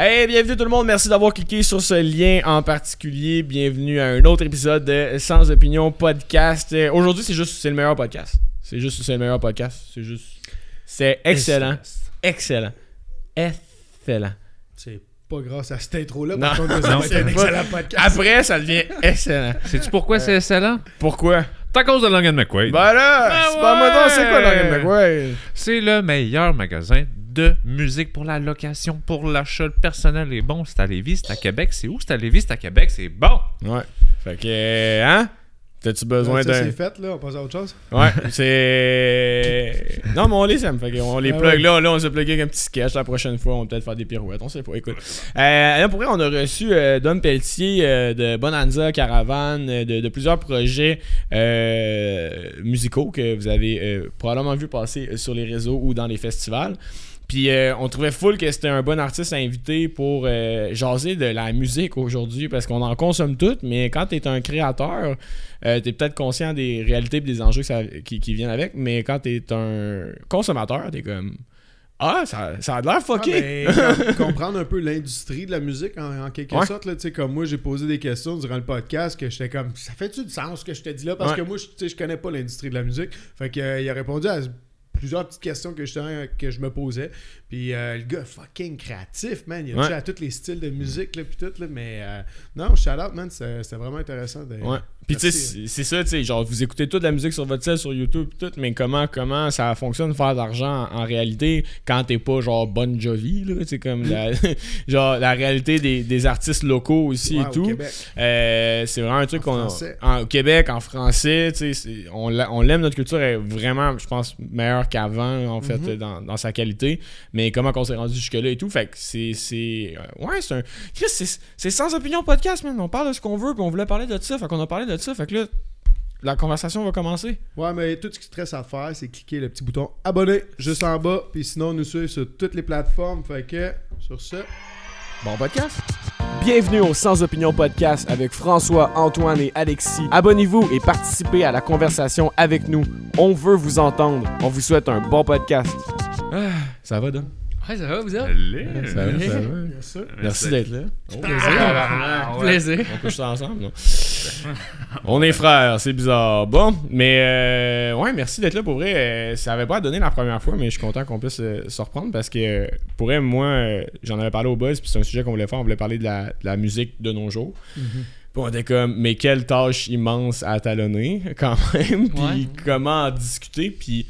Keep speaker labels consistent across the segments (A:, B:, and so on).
A: Hey, bienvenue tout le monde. Merci d'avoir cliqué sur ce lien en particulier. Bienvenue à un autre épisode de Sans Opinion Podcast. Euh, Aujourd'hui, c'est juste, c'est le meilleur podcast. C'est juste, c'est le meilleur podcast. C'est juste, c'est excellent. Excellent. Excellent.
B: C'est pas grâce à cette intro-là,
A: Non.
B: que
A: c'est
B: un excellent podcast.
A: Après, ça devient excellent.
C: Sais-tu pourquoi c'est excellent?
A: Pourquoi?
C: C'est à cause de Logan McQuaid.
A: Ben là,
C: Ah
A: c'est pas moi donc, c'est quoi
C: ouais.
A: Logan McQuaid?
C: C'est le meilleur magasin de musique pour la location, pour l'achat le personnel est bon. C'est à Lévis, c'est à Québec. C'est où? C'est à Lévis, c'est à Québec. C'est bon.
A: Ouais. Fait que, euh, hein? T'as-tu besoin
B: ça,
A: d'un.
B: c'est fait, là. On passe à autre chose.
A: Ouais, c'est. Non, mais on les aime. Fait qu'on les
B: Ah
A: plug
B: ouais.
A: là. Là, on s'est plugué avec un petit sketch. La prochaine fois, on va peut-être faire des pirouettes. On sait pas. Écoute. Euh, là, pour vrai, on a reçu euh, Don Pelletier euh, de Bonanza, Caravane, de, de plusieurs projets euh, musicaux que vous avez euh, probablement vu passer sur les réseaux ou dans les festivals. Puis euh, on trouvait full que c'était un bon artiste à inviter pour euh, jaser de la musique aujourd'hui parce qu'on en consomme toutes, mais quand tu es un créateur, euh, tu es peut-être conscient des réalités et des enjeux ça- qui, qui viennent avec, mais quand tu es un consommateur, tu es comme Ah, ça, ça a l'air fucké.
B: Ah, comprendre un peu l'industrie de la musique en, en quelque
A: Ouais.
B: sorte. Là, Tu sais, comme moi, j'ai posé des questions durant le podcast que j'étais comme ça fait-tu du sens ce que je te dis là? Parce
A: Ouais.
B: que moi, je, je connais pas l'industrie de la musique. Fait que, euh, il a répondu à plusieurs petites questions que, justement, que je me posais. Puis euh, le gars, fucking créatif, man. Il a touché à tous les styles de musique, là, puis tout. Là, mais euh, non, shout out, man. c'est- C'était vraiment intéressant. De...
A: Ouais. Puis tu sais, c'est ça, tu sais, genre vous écoutez toute la musique sur votre cell, sur YouTube, tout, mais comment comment ça fonctionne faire de l'argent en, en réalité quand t'es pas genre Bon Jovi, là, c'est comme la, genre la réalité des, des artistes locaux aussi
B: Ouais,
A: et tout. Euh, c'est vraiment un truc qu'on en- au Québec en français, tu sais, on l'a- on l'aime notre culture est vraiment, je pense, meilleure qu'avant en fait
B: Mhm.
A: dans, dans sa qualité, mais comment qu'on s'est rendu jusque là et tout, fait que c'est c'est euh, ouais c'est un c'est sans opinion podcast, man. On parle de ce qu'on veut, puis on voulait parler de ça. Fait qu'on a parlé de ça. Fait que là, la conversation va commencer.
B: Ouais, mais tout ce qui te reste à faire, c'est cliquer le petit bouton abonner juste en bas. Puis sinon, nous suivre sur toutes les plateformes. Fait que, sur ce,
A: Bon podcast. Bienvenue au Sans Opinion Podcast avec François, Antoine et Alexis. Abonnez-vous et participez à la conversation avec nous. On veut vous entendre. On vous souhaite un bon podcast. Ah, ça va?
D: Ouais, ça va, vous autres?
C: Allez.
A: Ça va, ça va.
B: bien sûr.
A: Merci d'être là.
C: Ah, ouais.
D: Plaisir.
A: On couche ça ensemble, non? On est frères, c'est bizarre. Bon, mais euh, ouais, merci d'être là pour vrai. Euh, ça avait pas donné la première fois, mais je suis content qu'on puisse euh, se reprendre parce que euh, pour vrai, moi, j'en avais parlé au buzz, puis c'est un sujet qu'on voulait faire. On voulait parler de la, de la musique de nos jours. Puis on était comme, mais quelle tâche immense à talonner, quand même. Puis
D: Ouais.
A: comment en discuter. Puis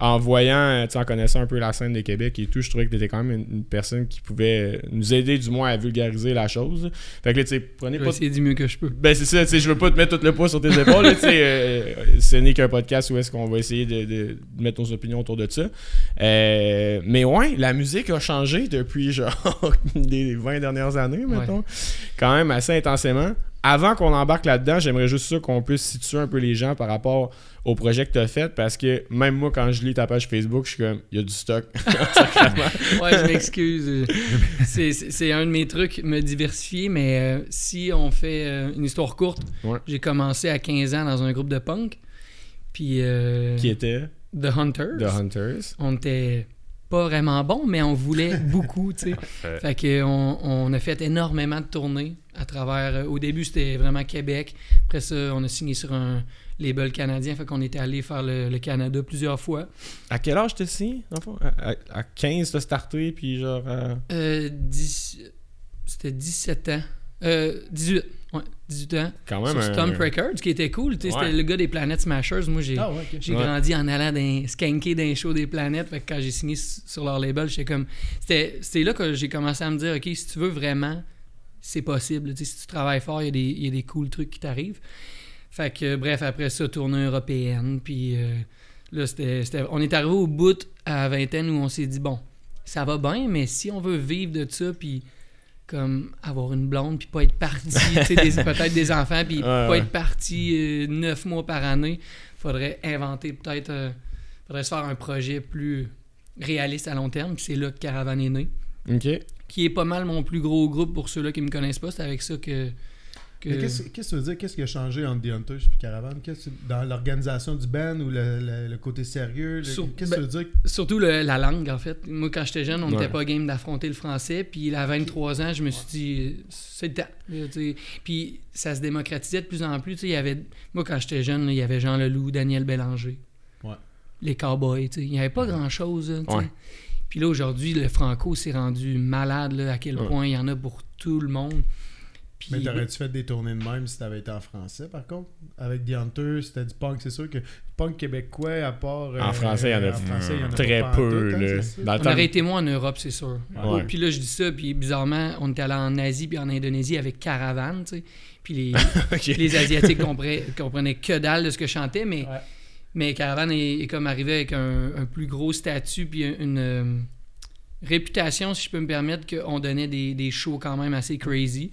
A: en voyant, tu sais, en connaissant un peu la scène de Québec et tout, je trouvais que t'étais quand même une, une personne qui pouvait nous aider, du moins, à vulgariser la chose. Fait que là, tu sais, prenez
D: Je vais
A: pas
D: essayer du mieux que je peux.
A: ben c'est ça, tu sais, je veux pas te mettre tout le poids sur tes épaules, tu sais, euh, ce n'est qu'un podcast où est-ce qu'on va essayer de, de- de mettre nos opinions autour de ça. Euh, mais ouais, la musique a changé depuis genre les 20 dernières années, mettons, quand même assez intensément. Avant qu'on embarque là-dedans, j'aimerais juste ça qu'on puisse situer un peu les gens par rapport au projet que tu as fait, parce que même moi, quand je lis ta page Facebook, je suis comme, il y a du stock.
D: Ouais, je m'excuse. C'est- un de mes trucs, me diversifier, mais euh, si on fait euh, une histoire courte,
A: Ouais.
D: j'ai commencé à 15 ans dans un groupe de punk. Puis euh,
A: qui était?
D: The Hunters.
A: The Hunters.
D: On était pas vraiment bons, mais on voulait beaucoup, tu sais. Fait que on, a fait énormément de tournées à travers. euh, au début, c'était vraiment Québec. Après ça, on a signé sur un label canadien. Fait qu'on était allé faire le, le Canada plusieurs fois.
A: À quel âge t'es signé, dans le fond? À, à- à 15, t'as starté, puis genre... euh,
D: Euh, dix- C'était 17 ans. Euh, 18. Ouais, 18 ans.
A: quand même
D: Sur
A: un-
D: Stomp Records, qui était cool.
A: Ouais.
D: C'était le gars des Planet Smashers. Moi, j'ai
B: Ah, ouais,
A: Ouais.
D: grandi en allant d'un skanker d'un show des planètes. Fait que quand j'ai signé sur leur label, j'étais comme. C'était c'était là que j'ai commencé à me dire, OK, si tu veux vraiment, c'est possible. Si tu travailles fort, il y, a des- il y a des cool trucs qui t'arrivent. Fait que, bref, après ça, tournée européenne. Puis euh, là, c'était. c'était- On est arrivé au bout à la vingtaine où on s'est dit, bon, ça va bien, mais si on veut vivre de ça, puis comme avoir une blonde, puis pas être parti, tu sais, des- peut-être des enfants, puis
A: Ouais,
D: pas
A: ouais.
D: être parti euh, neuf mois par année, faudrait inventer peut-être. euh, faudrait se faire un projet plus réaliste à long terme, puis c'est là que Caravane est né. Qui est pas mal mon plus gros groupe pour ceux-là qui me connaissent pas. C'est avec ça que que-
B: Mais Qu'est-ce qu'est-ce que tu veux dire? Qu'est-ce qui a changé entre The Hunters et que- dans l'organisation du band ou le, le- le côté sérieux? le-
D: Sur-
B: Qu'est-ce que tu
D: ben-
B: veux dire?
D: Surtout le- la langue, en fait. Moi, quand j'étais jeune, on n'était
A: Ouais.
D: pas game d'affronter le français. Puis à 23 ans, je me suis dit, c'est le temps. Puis ça se démocratisait de plus en plus. tu sais, Il y avait, moi, quand j'étais jeune, il y avait Jean Leloup, Daniel Bélanger,
B: Ouais.
D: les Cowboys. Il n'y avait pas grand-chose. Puis là, aujourd'hui, le franco s'est rendu malade, là, à quel
A: Ouais.
D: point il y en a pour tout le monde. Puis,
B: Mais t'aurais-tu fait des tournées de même si t'avais été en français, par contre? Avec The Hunters, c'était du punk, c'est sûr que du punk québécois, à part... euh,
A: En français, il y en a
B: en français, il y en a
A: Très
B: pas
A: peu.
B: hein?
A: Dans
D: on
A: temps-
D: aurait été moins en Europe, c'est sûr.
A: Ouais.
D: Puis là, je dis ça, puis bizarrement, on était allé en Asie puis en Indonésie avec Caravane, tu sais. Puis les, les Asiatiques comprenaient, comprenaient que dalle de ce que je chantais, mais,
B: Ouais.
D: mais Caravane est, est comme arrivé avec un, un plus gros statut puis une, une, euh, réputation, si je peux me permettre, qu'on donnait des, des shows quand même assez crazy.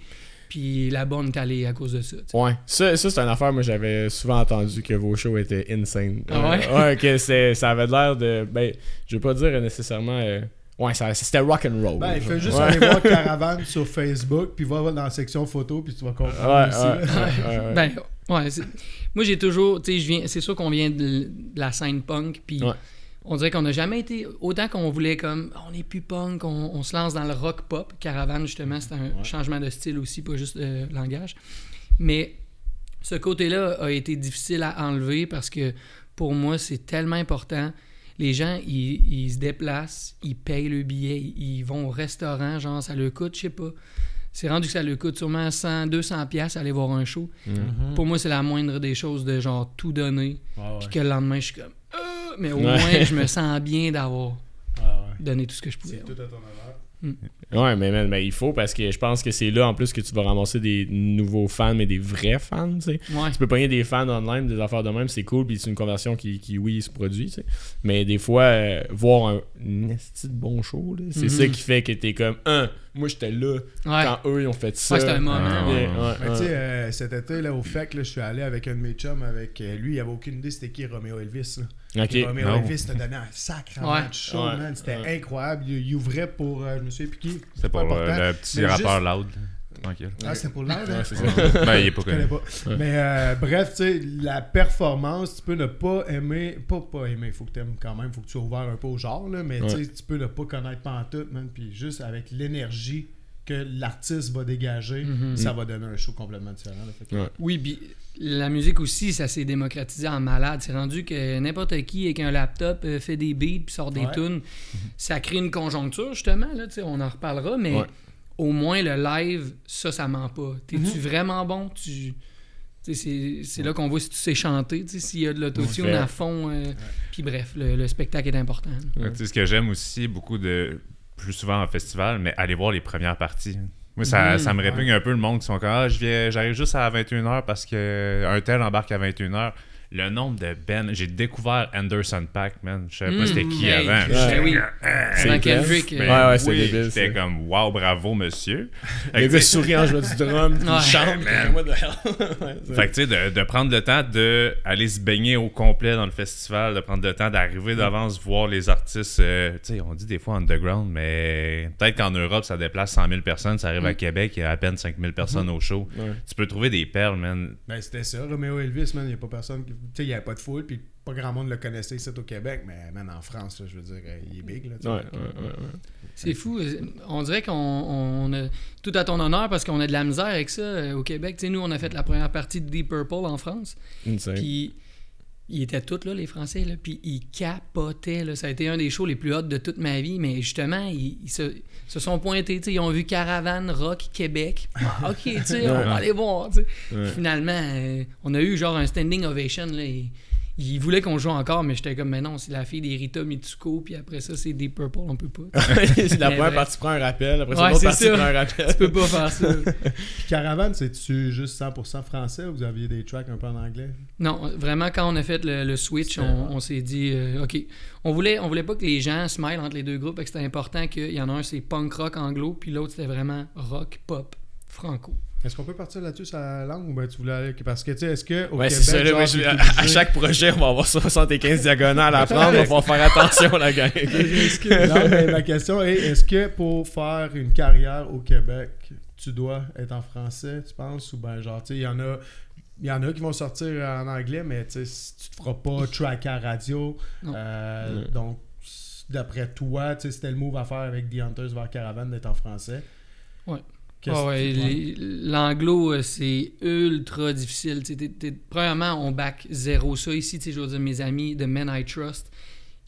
D: Puis là-bas, on est allé à cause de ça. tu sais.
A: Ouais, ça, ça c'est une affaire, moi j'avais souvent entendu que vos shows étaient insane.
D: Ah ouais?
A: Euh, ouais, que c'est- ça avait l'air de. Ben, je veux pas dire nécessairement. euh, ouais, ça- c'était rock and roll.
B: Ben, il fait juste
A: ouais.
B: aller voir Caravane sur Facebook, puis va dans la section photo, puis tu vas comprendre aussi.
A: ouais,
B: là.
A: ouais, ouais.
D: Ben, ouais. Moi, j'ai toujours. Tu sais, je viens. C'est sûr qu'on vient de, la scène punk, puis
A: Ouais.
D: On dirait qu'on n'a jamais été. Autant qu'on voulait, comme. On est plus punk, on, on se lance dans le rock pop. Caravane, justement, c'est un changement de style aussi, pas juste de langage. Mais ce côté-là a été difficile à enlever parce que pour moi, c'est tellement important. Les gens, ils, ils se déplacent, ils payent le billet, ils, vont au restaurant, genre, ça leur coûte, je sais pas. C'est rendu que ça leur coûte sûrement 100, 200 pièces aller voir un show.
B: Mhm.
D: Pour moi, c'est la moindre des choses de genre tout donner. Puis que le lendemain, je suis comme. Ah! mais au
A: Ouais.
D: moins, je me sens bien d'avoir
B: ouais.
D: donné tout ce que je pouvais.
B: C'est tout à ton honneur.
A: Ouais, mais, mais il faut parce que je pense que c'est là en plus que tu vas ramasser des nouveaux fans, mais des vrais fans, tu sais.
D: Ouais.
A: Tu peux pogner des fans online, des affaires de même, c'est cool, puis c'est une conversion qui, qui, oui, se produit, tu sais. Mais des fois, euh, voir un de bon show, là, c'est
D: Mhm.
A: ça qui fait que t'es comme, un, moi j'étais là
D: Ouais.
A: quand eux ils ont fait ça.
D: Ouais, c'était un moment.
C: Ah,
A: Ouais,
C: ouais.
A: ouais,
B: Mais
A: ouais.
B: tu sais, euh, cet été, là, au FEC, là, je suis allé avec un de mes chums, avec euh, lui, il avait aucune idée c'était qui Romeo Elvis. Là.
A: Ok.
B: Et Romeo
C: Non.
B: Elvis t'a donné un sacrement
D: Ouais.
B: de show,
A: Ouais.
B: man. C'était
A: Ouais.
B: incroyable. Il, il ouvrait pour, euh, je me souviens plus qui.
C: C'est pour euh,
B: important.
C: le petit
B: Mais
C: rappeur
B: juste-
C: loud. Tranquille.
B: Ah, c'était pour
A: Ouais,
B: hein?
A: c'est ça.
C: ben, il est pas connu.
B: pas. Mais euh, bref, tu sais, la performance, tu peux ne pas aimer, pas pas aimer, faut que tu aimes quand même, faut que tu sois ouvert un peu au genre, là, mais tu sais, tu peux ne pas connaître pantoute, man, puis juste avec l'énergie que l'artiste va dégager,
D: Mhm.
B: ça va donner un show complètement différent. là. Fait que-
A: Ouais.
D: Oui, puis la musique aussi, ça s'est démocratisé en malade. C'est rendu que n'importe qui avec un laptop euh, fait des beats puis sort des
B: Ouais.
D: tunes. Ça crée une conjoncture, justement. Là, tu sais, on en reparlera, mais
A: Ouais.
D: au moins le live, ça, ça ment pas. T'es-tu
B: Mhm.
D: vraiment bon? Tu... C'est là qu'on voit si tu sais chanter, s'il y a de l'autotune
A: Ouais.
D: à fond. euh, Puis bref, le, le spectacle est important.
C: Sais, ce que j'aime aussi beaucoup de plus souvent en festival, mais aller voir les premières parties. Moi, ça,
D: Mhm,
C: ça me répugne un peu le monde qui sont comme Ah, je viens- j'arrive juste à 21h parce que un tel embarque à 21h. Le nombre de Ben, j'ai découvert Anderson Pack, man. Je savais pas
D: Mhm.
C: c'était qui
D: Hey,
C: avant. J'étais
D: oui.
C: Ah,
A: C'est.
D: Kendrick. euh,
C: ben
A: Ouais, ouais, c'est
C: oui.
A: débile,
C: J'étais comme Wow, bravo, monsieur. Fait
A: Le
C: que,
A: gars souriant, joue du drum,
D: Ouais.
A: il chante.
C: Man.
A: What the hell? Ouais,
C: Fait que tu sais, de, de prendre le temps d'aller se baigner au complet dans le festival, de prendre le temps d'arriver d'avance, voir les artistes, euh, tu sais, on dit des fois underground, mais peut-être qu'en Europe, ça déplace 100 000 personnes, ça arrive à Québec, il y a à peine 5 000 personnes au show.
A: Ouais.
C: Tu peux trouver des perles, man.
B: Ben, c'était ça, Romeo Elvis, man. Il n'y a pas personne. qui- il n'y avait pas de foule, puis pas grand monde le connaissait ici au Québec, mais man, en France, là, je veux dire, euh, il est big, là. tu sais.
A: Ouais, ouais, ouais, ouais.
D: C'est fou. On dirait qu'on on a tout à ton honneur parce qu'on a de la misère avec ça euh, au Québec. Tu sais, nous, on a fait la première partie de Deep Purple en France.
A: Insane.
D: Puis ils étaient tous là, les Français, là, puis ils capotaient. Là. Ça a été un des shows les plus hot de toute ma vie, mais justement, ils, ils se, se sont pointés. Ils ont vu Caravane, Rock, Québec. Ah, ok, on va aller voir.
A: Ouais.
D: Finalement, euh, on a eu genre un standing ovation. Là, et- ils voulaient qu'on joue encore, mais j'étais comme, mais non, c'est la fille des Rita Mitsuko, puis après ça, c'est Deep Purple, on peut pas.
A: c'est la première partie prend un rappel, après
D: Ouais,
A: c'est l'autre partie
D: ça.
A: prend un rappel.
D: tu peux pas faire ça.
B: Puis Caravane, c'est-tu juste 100% français ou vous aviez des tracks un peu en anglais?
D: Non, vraiment, quand on a fait le, le switch, on, on s'est dit, euh, OK, on voulait, on voulait pas que les gens se mêlent entre les deux groupes, fait que c'était important qu'il y en a un, c'est punk rock anglo, puis l'autre, c'était vraiment rock, pop, franco.
B: Est-ce qu'on peut partir là-dessus sur la langue ou ben tu voulais aller? Parce que, tu sais, est-ce que. Au
A: Ouais,
B: Québec,
A: c'est ça. Là,
B: genre,
A: mais je-
B: t'es
A: à, à chaque projet, on va avoir 75 diagonales à prendre. On va faire attention, la gang.
B: non, mais ma question est est-ce que pour faire une carrière au Québec, tu dois être en français, tu penses? Ou ben, genre, tu sais, il y en a. Il y en a qui vont sortir en anglais, mais tu sais, si tu te feras pas track à radio. Euh,
A: Ouais.
B: Donc, d'après toi, tu sais, c'était le move à faire avec The Hunters vers Caravan d'être en français.
D: Ouais. Ah ouais, L'anglo, euh, c'est ultra difficile. Tu sais, t'es- t'es- premièrement, on back zéro. Ça ici, je veux dire, mes amis de Men I Trust,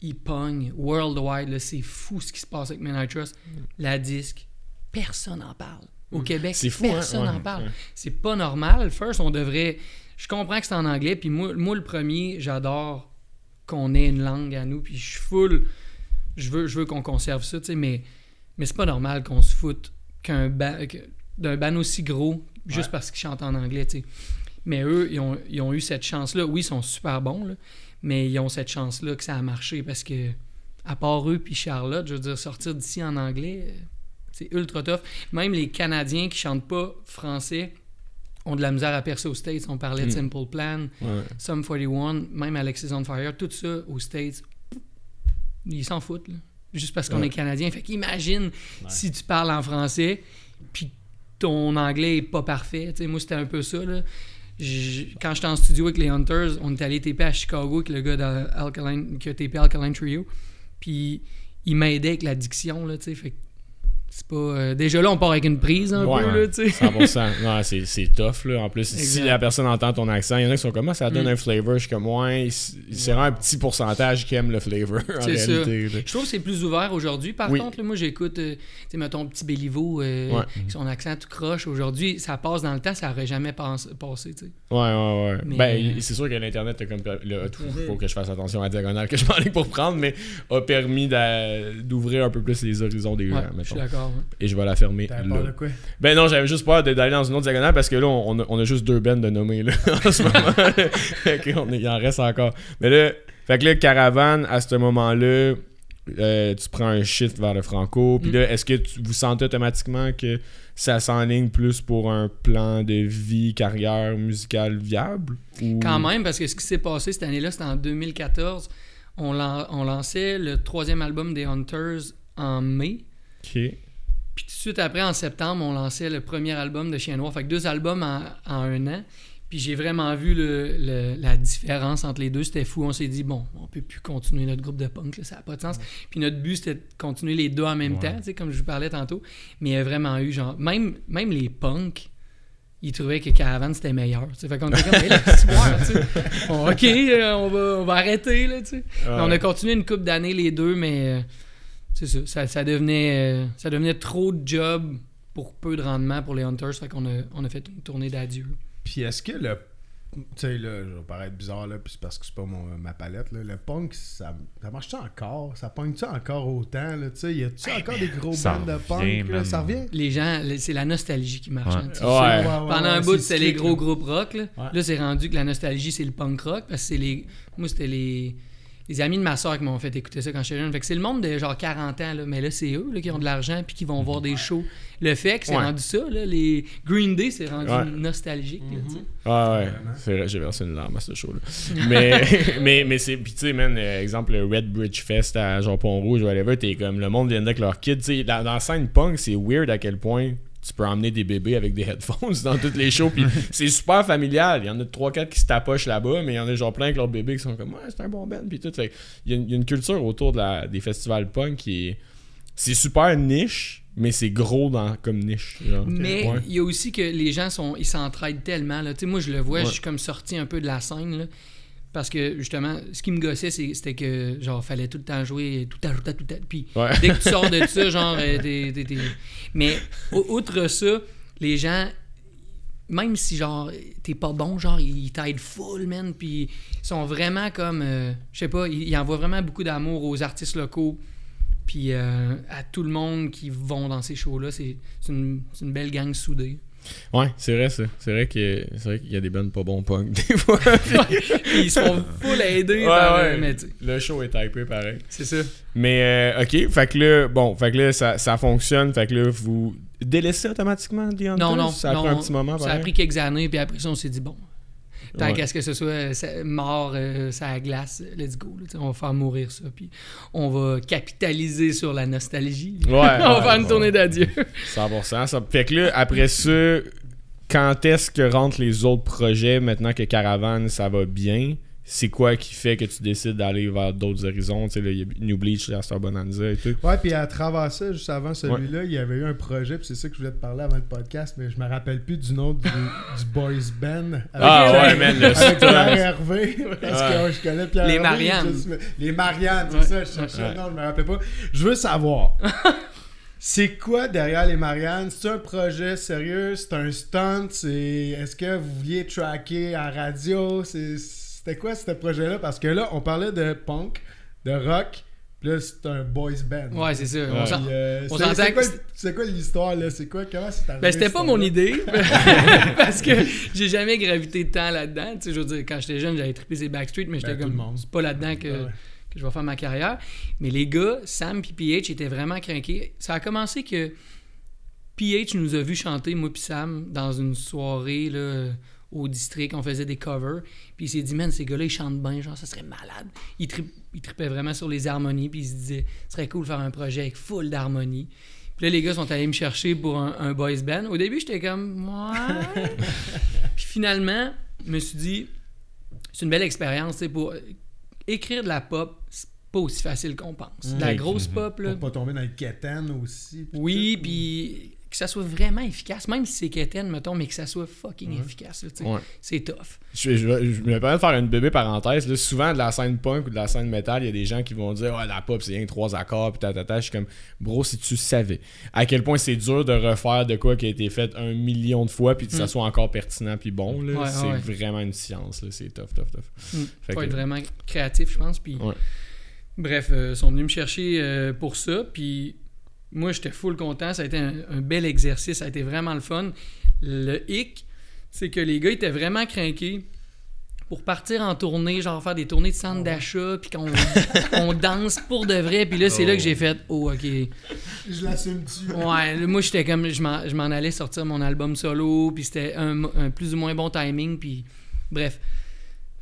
D: ils pognent worldwide. C'est fou ce qui se passe avec Men I Trust. La disque, personne n'en parle. Au Québec,
A: C'est fou, hein?
D: personne n'en
A: Ouais,
D: parle.
A: ouais.
D: C'est pas normal. First, on devrait. Je comprends que c'est en anglais, puis moi, moi le premier, j'adore qu'on ait une langue à nous, puis je suis full. Je veux, je veux qu'on conserve ça, mais, mais c'est pas normal qu'on se foute qu'un ba- que- d'un ban aussi gros juste
B: Ouais.
D: parce qu'ils chantent en anglais, tu sais. Mais eux, ils ont, ils ont eu cette chance-là. Oui, ils sont super bons, là, mais ils ont cette chance-là que ça a marché parce que, à part eux puis Charlotte, je veux dire, sortir d'ici en anglais, euh, c'est ultra tough. Même les Canadiens qui chantent pas français ont de la misère à percer aux States. On parlait de
A: Mm.
D: Simple Plan,
A: Ouais.
D: Sum 41, même Alexis on Fire, tout ça aux States, ils s'en foutent, là. Juste parce qu'on
A: Ouais.
D: est Canadien. Fait qu'imagine si tu parles en français, puis ton anglais est pas parfait. Tu sais, moi, c'était un peu ça, là. J- Quand j'étais en studio avec les Hunters, on est allé TP à Chicago avec le gars d'Alkaline, qui a TP Alkaline Trio. Puis il m'aidait avec la diction, là. Fait c'est pas... euh, déjà là, on part avec une prise un
A: Ouais,
D: peu, là, tu sais.
A: 100%. Non, c'est, c'est tough, là. En plus, si la personne entend ton accent, il y en a qui sont comme, Ah, ça donne
D: Mm.
A: un flavor. Je suis comme, ouais, c'est vraiment un petit pourcentage qui aime le flavor, en
D: C'est
A: réalité.
D: Je trouve que c'est plus ouvert aujourd'hui. Par
A: Oui.
D: contre, là, moi, j'écoute, euh, tu sais, mettons, Petit Béliveau, euh,
A: Ouais.
D: son accent tout croche. Aujourd'hui, ça passe dans le temps, ça aurait jamais pas- passé, tu sais.
A: Ouais, ouais, ouais.
D: Mais-
A: Ben, c'est sûr que l'Internet a comme. le- tout, faut que je fasse attention à la diagonale que je m'enligne pour prendre, mais a permis d'a- d'ouvrir un peu plus les horizons des
D: Ouais,
A: gens,
D: je suis
A: mettons.
D: D'accord. ouais.
A: Et je vais la fermer.
B: T'avais peur de quoi?
A: Ben non, j'avais juste peur d'aller dans une autre diagonale parce que là, on a, on a juste deux bands de nommer là, en ce moment. est- il en reste encore. Mais là, fait que là, Caravane, à ce moment-là, euh, tu prends un shift vers le Franco. Puis
D: Mm.
A: là, est-ce que tu, vous sentez automatiquement que ça s'enligne plus pour un plan de vie, carrière musicale viable? Ou...
D: Quand même, parce que ce qui s'est passé cette année-là, c'était en 2014. On, lan- on lançait le troisième album des Hunters en mai.
A: Ok.
D: Puis tout de suite après, en septembre, on lançait le premier album de Chien Noir. Fait que deux albums en, en un an. Puis j'ai vraiment vu le- le- la différence entre les deux. C'était fou. On s'est dit, bon, on peut plus continuer notre groupe de punk, là, ça n'a pas de sens. Puis notre but, c'était de continuer les deux en même
C: Ouais.
D: temps, tu sais, comme je vous parlais tantôt. Mais il y a vraiment eu, genre, même, même les punks, ils trouvaient que Caravan, c'était meilleur. tu sais. Fait qu'on était comme, Hey, là, c'est soir, tu sais. Bon, OK, euh, on, va, on va arrêter, là, tu sais.
A: Ouais.
D: On a continué une couple d'années les deux, mais euh, c'est ça, ça, ça devenait, euh, ça devenait trop de job pour peu de rendement pour les Hunters. Fait qu'on a, on a fait une tournée d'adieu.
B: Puis est-ce que le. Tu sais, là, je vais paraître bizarre, là, puis c'est parce que c'est pas mon, ma palette, là. Le punk, ça, ça marche-tu encore? Ça pogne-tu encore autant, là Tu sais, y a-tu encore des gros bands de
C: revient,
B: punk, là? Ça revient?
D: Les gens, c'est la nostalgie qui marche.
C: Ouais.
D: hein.
A: Ouais.
D: Pendant un bout, c'était les gros groupes rock. Là,
B: Ouais.
D: Là, c'est rendu que la nostalgie, c'est le punk rock. Parce que c'est les. Moi, c'était les. Les amis de ma soeur qui m'ont fait écouter ça quand j'étais jeune. Fait que c'est le monde de genre 40 ans, là. mais là, c'est eux là, qui ont de l'argent puis qui vont voir des shows. Le fait que c'est
A: Ouais.
D: rendu ça, là, les Green Day, c'est rendu
A: Ouais.
D: nostalgique. sais.
A: Ah ouais, c'est vrai, j'ai versé une larme à ce show-là. mais, mais, mais c'est. Puis tu sais, man, exemple, le Red Bridge Fest à genre Pont-Rouge, whatever, t'es comme le monde vient avec leurs kids. Tu sais, dans, dans la scène punk, c'est weird à quel point tu peux emmener des bébés avec des headphones dans toutes les shows. Puis c'est super familial. Il y en a 3-4 qui se tapochent là-bas, mais il y en a genre plein avec leurs bébés qui sont comme, ouais, c'est un bon band. Puis tout. Fait il y, a une- il y a une culture autour de la, des festivals punk qui est. C'est super niche, mais c'est gros dans, comme niche. genre.
D: Mais
A: Ouais.
D: il y a aussi que les gens sont, ils s'entraident tellement. Là. Tu sais, Moi, je le vois,
A: Ouais.
D: je suis comme sorti un peu de la scène. Là, parce que justement, ce qui me gossait, c'était que genre fallait tout le temps jouer tout à tout à tout à. Puis
A: Ouais.
D: dès que tu sors de ça, genre, euh, t'es- Mais outre ça, les gens, même si genre t'es pas bon, genre ils t'aident full, man, puis ils sont vraiment comme, euh, je sais pas, ils, ils envoient vraiment beaucoup d'amour aux artistes locaux, puis euh, à tout le monde qui vont dans ces shows-là. C'est c'est une, c'est une belle gang soudée.
A: Ouais, c'est vrai ça. C'est vrai que c'est vrai qu'il y a des bands pas bons punk des fois.
D: Ils se font full aider
A: Ouais,
D: par
A: ouais.
D: mais
A: Le show est typé pareil.
D: c'est ça.
A: Mais euh, ok, fait que là, bon, fait que là, ça, ça fonctionne, fait que là, vous délaissez automatiquement The Hunters?
D: Non, non,
A: Ça a
D: non,
A: pris un petit moment,
D: Ça a pris quelques années, puis après ça, on s'est dit, bon, tant
A: Ouais.
D: qu'à ce que ce soit euh, ça- mort, euh, ça glace, let's go. là, on va faire mourir ça, puis on va capitaliser sur la nostalgie.
A: Ouais,
D: on va
A: ouais,
D: faire une tournée d'adieu.
A: 100%. Ça... Fait que là, après ça, quand est-ce que rentrent les autres projets maintenant que Caravane, ça va bien? C'est quoi qui fait que tu décides d'aller vers d'autres horizons? Tu sais, là, il y a New Bleach, Star Bonanza et tout.
B: Ouais, puis à travers ça, juste avant celui-là, il y avait eu un projet, puis c'est ça que je voulais te parler avant le podcast, mais je me rappelle plus du nom du, du boys band. Avec
A: Ah ouais, man, le
B: Avec. Pierre Hervé, parce
A: Ouais.
B: que je connais Pierre
D: Les
B: Hervé,
D: Marianne.
B: Les Marianne, c'est
D: Ouais.
B: ça, je cherchais
A: Ouais.
B: le nom, je me rappelais pas. Je veux savoir, c'est quoi derrière les Marianne? C'est un projet sérieux? C'est un stunt? C'est... Est-ce que vous vouliez tracker en radio? C'est... C'était quoi ce projet-là? Parce que là, on parlait de punk, de rock, puis là, c'est un boys band.
D: Ouais, c'est ça.
A: Ouais.
D: On
B: euh,
D: on
B: c'est-
D: s'entend
B: quoi,
D: que
B: c'est quoi l'histoire là? C'est quoi? Comment c'est arrivé?
D: Ben, c'était pas mon idée. parce que j'ai jamais gravité temps là-dedans. Tu sais, je veux dire, quand j'étais jeune, j'avais trippé ces Backstreet, mais j'étais
B: Ben,
D: comme, c'est pas là-dedans que,
B: Ouais.
D: que je vais faire ma carrière. Mais les gars, Sam et PH étaient vraiment craqués. Ça a commencé que PH nous a vu chanter, moi puis Sam, dans une soirée là, au district. On faisait des covers. Puis il s'est dit, man, ces gars-là, ils chantent bien, genre, ça serait malade. Il, trip- il trippait vraiment sur les harmonies. Puis il se disait, ce serait cool de faire un projet avec full d'harmonies. Puis là, les gars sont allés me chercher pour un, un boys band. Au début, j'étais comme, ouais. Puis finalement, je me suis dit, c'est une belle expérience, tu sais, pour écrire de la pop, c'est pas aussi facile qu'on pense. De la grosse pop, là.
B: Pour pas tomber dans le quétaine aussi.
D: Oui, puis que ça soit vraiment efficace, même si c'est quétaine, mettons, mais que ça soit fucking efficace.
A: Ouais.
D: C'est tough.
A: Je, je, je me permets de faire une bébé parenthèse. Là, souvent, de la scène punk ou de la scène métal, il y a des gens qui vont dire Ouais, la pop, c'est rien que trois accords, puis tatata. Je suis comme Bro, si tu savais à quel point c'est dur de refaire de quoi qui a été fait un million de fois, puis que ça
D: Mm.
A: soit encore pertinent, puis bon,
D: Ouais,
A: c'est
D: ouais.
A: vraiment une science. C'est tough, tough, tough.
D: Mm.
A: Fait
D: Faut
A: que-
D: être vraiment créatif, je pense. Puis, bref, euh, ils sont venus me chercher euh, pour ça. Puis, moi, j'étais full content. Ça a été un, un bel exercice. Ça a été vraiment le fun. Le hic, c'est que les gars étaient vraiment craqués pour partir en tournée, genre faire des tournées de centre d'achat, puis qu'on on danse pour de vrai. Puis là, c'est là que j'ai fait, oh, ok.
B: Je l'assume-tu?
D: Ouais, moi j'étais comme je m'en, allais sortir mon album solo, puis c'était un, un plus ou moins bon timing, puis bref.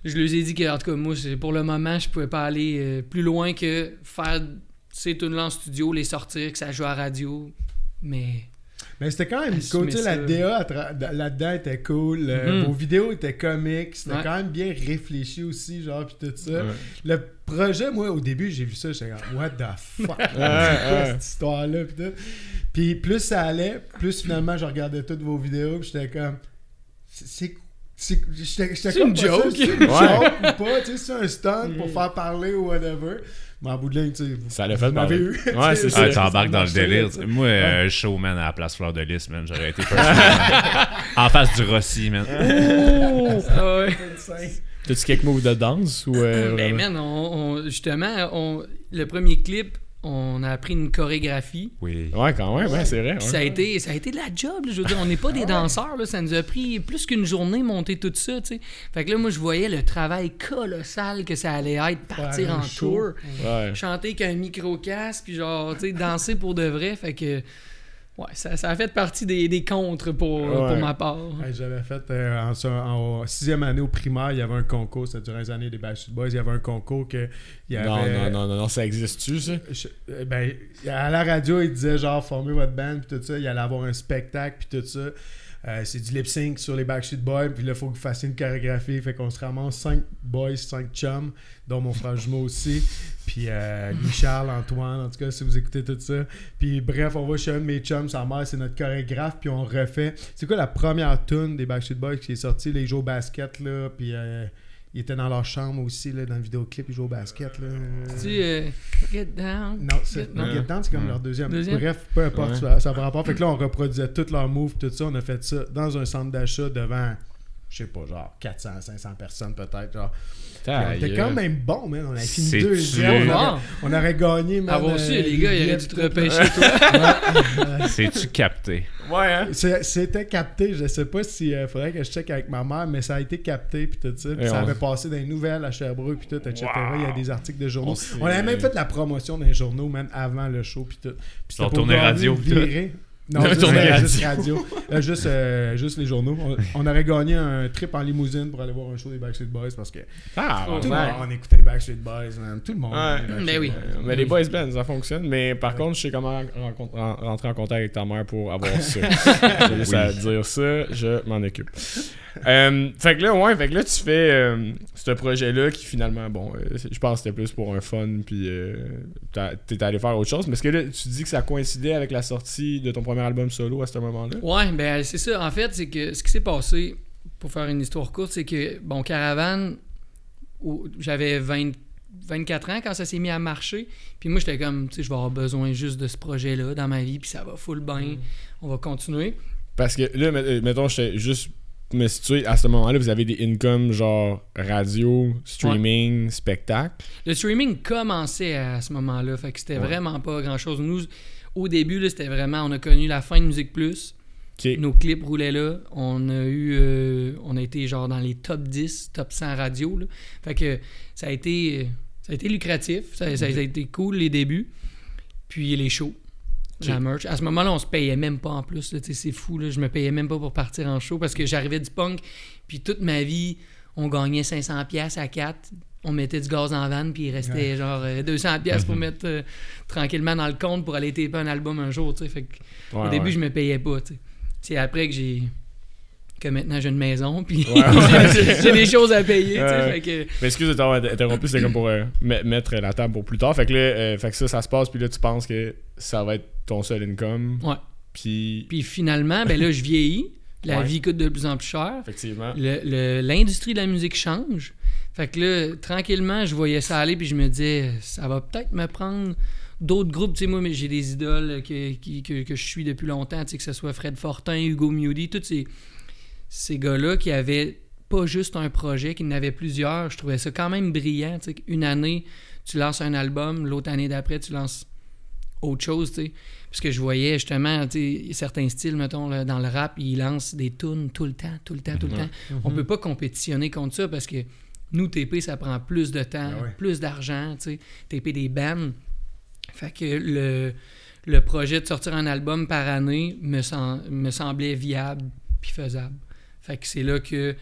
D: Je leur ai dit que en tout cas moi pour le moment je pouvais pas aller euh, plus loin que faire ces tunes-là en studio, les sortir, que ça joue à radio, mais
B: Mais c'était quand même
D: Assumer
B: cool. Tu sais, la. DA là-dedans était cool. euh,
D: Mhm.
B: Vos vidéos étaient comiques. C'était
D: Ouais.
B: quand même bien réfléchi aussi, genre, puis tout ça.
A: Ouais.
B: Le projet, moi, au début, j'ai vu ça, j'étais comme, what the fuck? C'est quoi
A: ouais.
B: cette histoire-là? Puis, tout? Puis plus ça allait, plus finalement, je regardais toutes vos vidéos, puis j'étais comme, c'est- c'est. C'est-
D: une joke.
B: C'est une
A: Ouais.
B: joke ou pas, tu sais, c'est un stunt pour faire parler ou whatever. Mais en bout de ligne, tu sais,
A: Ça l'a fait parler.
B: eu.
A: Ouais, c'est ça.
C: Ah, t'embarques dans le délire. Moi, euh, showman à la place Fleur de Lys, man, j'aurais été first. En face du Rossi, man.
D: Ah ouais.
A: T'as-tu quelques moves de danse ou. euh,
D: Ben man, on, on- justement, on, le premier clip, on a appris une chorégraphie.
C: Oui.
A: Ouais, quand même, ouais, c'est vrai.
D: Ça, a été, ça a été de la job, là, je veux dire, on n'est pas des danseurs, là, ça nous a pris plus qu'une journée monter tout ça, tu sais. Fait que là, moi, je voyais le travail colossal que ça allait être, partir en
B: show.
D: tour,
A: Ouais.
D: chanter qu'un micro-casque, puis genre, tu sais, danser pour de vrai, fait que, ouais, ça, ça a fait partie des, des contres pour, pour ma part.
B: J'avais fait euh, en, en- en sixième année au primaire, il y avait un concours, c'était durant les années des Backstreet Boys, il y avait un concours que il y avait.
A: Non, non, non, non, non, ça existe-tu, ça?
B: Je- euh, ben, à la radio, il disait genre formez votre band puis tout ça, il allait avoir un spectacle puis tout ça. Euh, c'est du lip sync sur les Backstreet Boys, puis là, il faut que vous fassiez une chorégraphie. Fait qu'on se ramasse 5 boys, 5 chums, dont mon frère jumeau aussi. Puis euh, Louis-Charles, Antoine, en tout cas, si vous écoutez tout ça. Puis bref, on va chez un de mes chums, sa mère, c'est notre chorégraphe, puis on refait. C'est quoi la première tune des Backstreet Boys qui est sortie Les jouent au basket, là, puis euh, ils étaient dans leur chambre aussi, là, dans le vidéoclip, ils jouent au basket, là.
D: Tu euh, get down?
B: Non, c'est
D: Non.
B: Get Down, c'est comme leur deuxième.
D: Deuxième?
B: Bref, peu importe,
A: Ouais.
B: ça, ça par rapport. Fait que là, on reproduisait tous leurs moves, tout ça. On a fait ça dans un centre d'achat devant je sais pas, genre 400, 500 personnes peut-être. Genre. Puis
A: Ta
B: on était
A: gueule.
B: quand même bon, man. On avait fini deuxième. On
D: Wow.
B: aurait, on aurait gagné, man.
D: Su,
B: euh,
D: les gars, ils auraient dû te repêcher.
C: C'est-tu capté?
A: Ouais, hein?
B: C'était capté, je sais pas si euh, faudrait que je check avec ma mère, mais ça a été capté puis tout ça. Puis ça
A: on-
B: avait passé dans les nouvelles à Sherbrooke puis tout, etc. Il y a des articles de journaux.
A: On s'est-
B: On, avait même fait de la promotion dans les journaux, même avant le show puis tout. Puis c'était
C: Ils ont
B: pour
C: radio,
B: viré. Non, juste, euh,
A: radio.
B: juste radio. Euh, juste, euh, juste les journaux. On, on aurait gagné un trip en limousine pour aller voir un show des Backstreet Boys parce que
A: Ah,
B: tout le monde on écoutait les Backstreet Boys, man. Tout le monde.
A: Ouais.
D: Ben oui.
B: Boys.
A: Mais les boys bands, ça fonctionne. Mais par contre, je sais comment rentrer en contact avec ta mère pour avoir ça. J'ai juste à dire ça, je m'en occupe. Euh, fait que là, ouais, fait que là, tu fais euh, ce projet-là qui finalement, bon, euh, je pense que c'était plus pour un fun, puis euh, t'es allé faire autre chose. Mais est-ce que là, tu dis que ça coïncidait avec la sortie de ton premier album solo à ce moment-là?
D: Ouais, ben c'est ça. En fait, c'est que ce qui s'est passé, pour faire une histoire courte, c'est que, bon, Caravane, j'avais 20 24 ans quand ça s'est mis à marcher. Puis moi, j'étais comme, tu sais, je vais avoir besoin juste de ce projet-là dans ma vie, puis ça va full bien. On va continuer.
A: Parce que là, euh, mettons, j'étais juste me situer, à ce moment-là, vous avez des incomes genre radio, streaming, spectacle?
D: Le streaming commençait à ce moment-là, fait que c'était
A: Ouais.
D: vraiment pas grand-chose. Nous, au début, là, c'était vraiment, on a connu la fin de Musique Plus. Nos clips roulaient là. On a eu, euh, on a été genre dans les top 10, top 100 radio. là. Fait que ça a été, ça a été lucratif. Ça, ça a été cool les débuts. Puis les shows, la
A: Ok.
D: merch. À ce moment-là, on se payait même pas en plus. C'est fou. Là. Je me payais même pas pour partir en show parce que j'arrivais du punk. Puis toute ma vie, on gagnait 500 pièces à 4 on mettait du gaz en vanne, puis il restait genre euh, 200 pièces pour mettre euh, tranquillement dans le compte pour aller taper un album un jour, tu sais. Fait que
A: Ouais,
D: au début,
A: ouais.
D: je me payais pas, tu sais. C'est après que j'ai que maintenant j'ai une maison, puis
A: Ouais, ouais.
D: j'ai- des choses à payer, tu sais.
A: Ouais.
D: Fait que
A: Mais excuse de t'avoir interrompu, c'est comme pour euh, me- mettre la table pour plus tard. Fait que là, euh, fait que ça, ça se passe, puis là, tu penses que ça va être ton seul income.
D: Ouais.
A: Puis,
D: Puis finalement, ben là, je vieillis. La
A: Ouais.
D: vie coûte de plus en plus cher.
A: effectivement.
D: Le- le- L'industrie de la musique change. Fait que là, tranquillement, je voyais ça aller, puis je me disais, ça va peut-être me prendre d'autres groupes. Tu sais, moi, mais j'ai des idoles que, qui- que, que je suis depuis longtemps, tu sais, que ce soit Fred Fortin, Hugo Mewdy, tous ces, ces gars-là qui avaient pas juste un projet, qui en avaient plusieurs. Je trouvais ça quand même brillant. Tu sais, une année, tu lances un album, l'autre année d'après, tu lances autre chose, tu sais. Parce que je voyais justement, tu sais, certains styles, mettons, là, dans le rap, ils lancent des tunes tout le temps, tout le temps, tout le temps. On peut pas compétitionner contre ça parce que nous, TP, ça prend plus de temps,
B: Ah ouais.
D: plus d'argent, tu sais. TP des bands. Fait que le, le projet de sortir un album par année me, sem- me semblait viable puis faisable. Fait que c'est là que,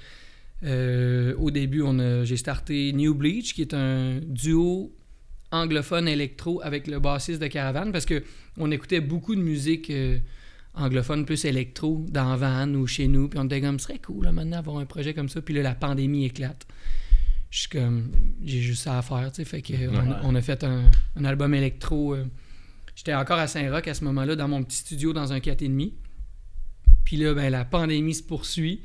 D: euh, au début, on j'ai starté New Bleach, qui est un duo anglophone électro avec le bassiste de Caravane, parce que on écoutait beaucoup de musique euh, anglophone plus électro dans Van ou chez nous, puis on était comme, ce serait cool là, maintenant d'avoir un projet comme ça, puis là, la pandémie éclate. Je suis comme, j'ai juste ça à faire, tu sais, fait que on, a- on a fait un, un album électro. euh, J'étais encore à Saint-Roch à ce moment-là, dans mon petit studio dans un 4,5. Puis là, ben, la pandémie se poursuit.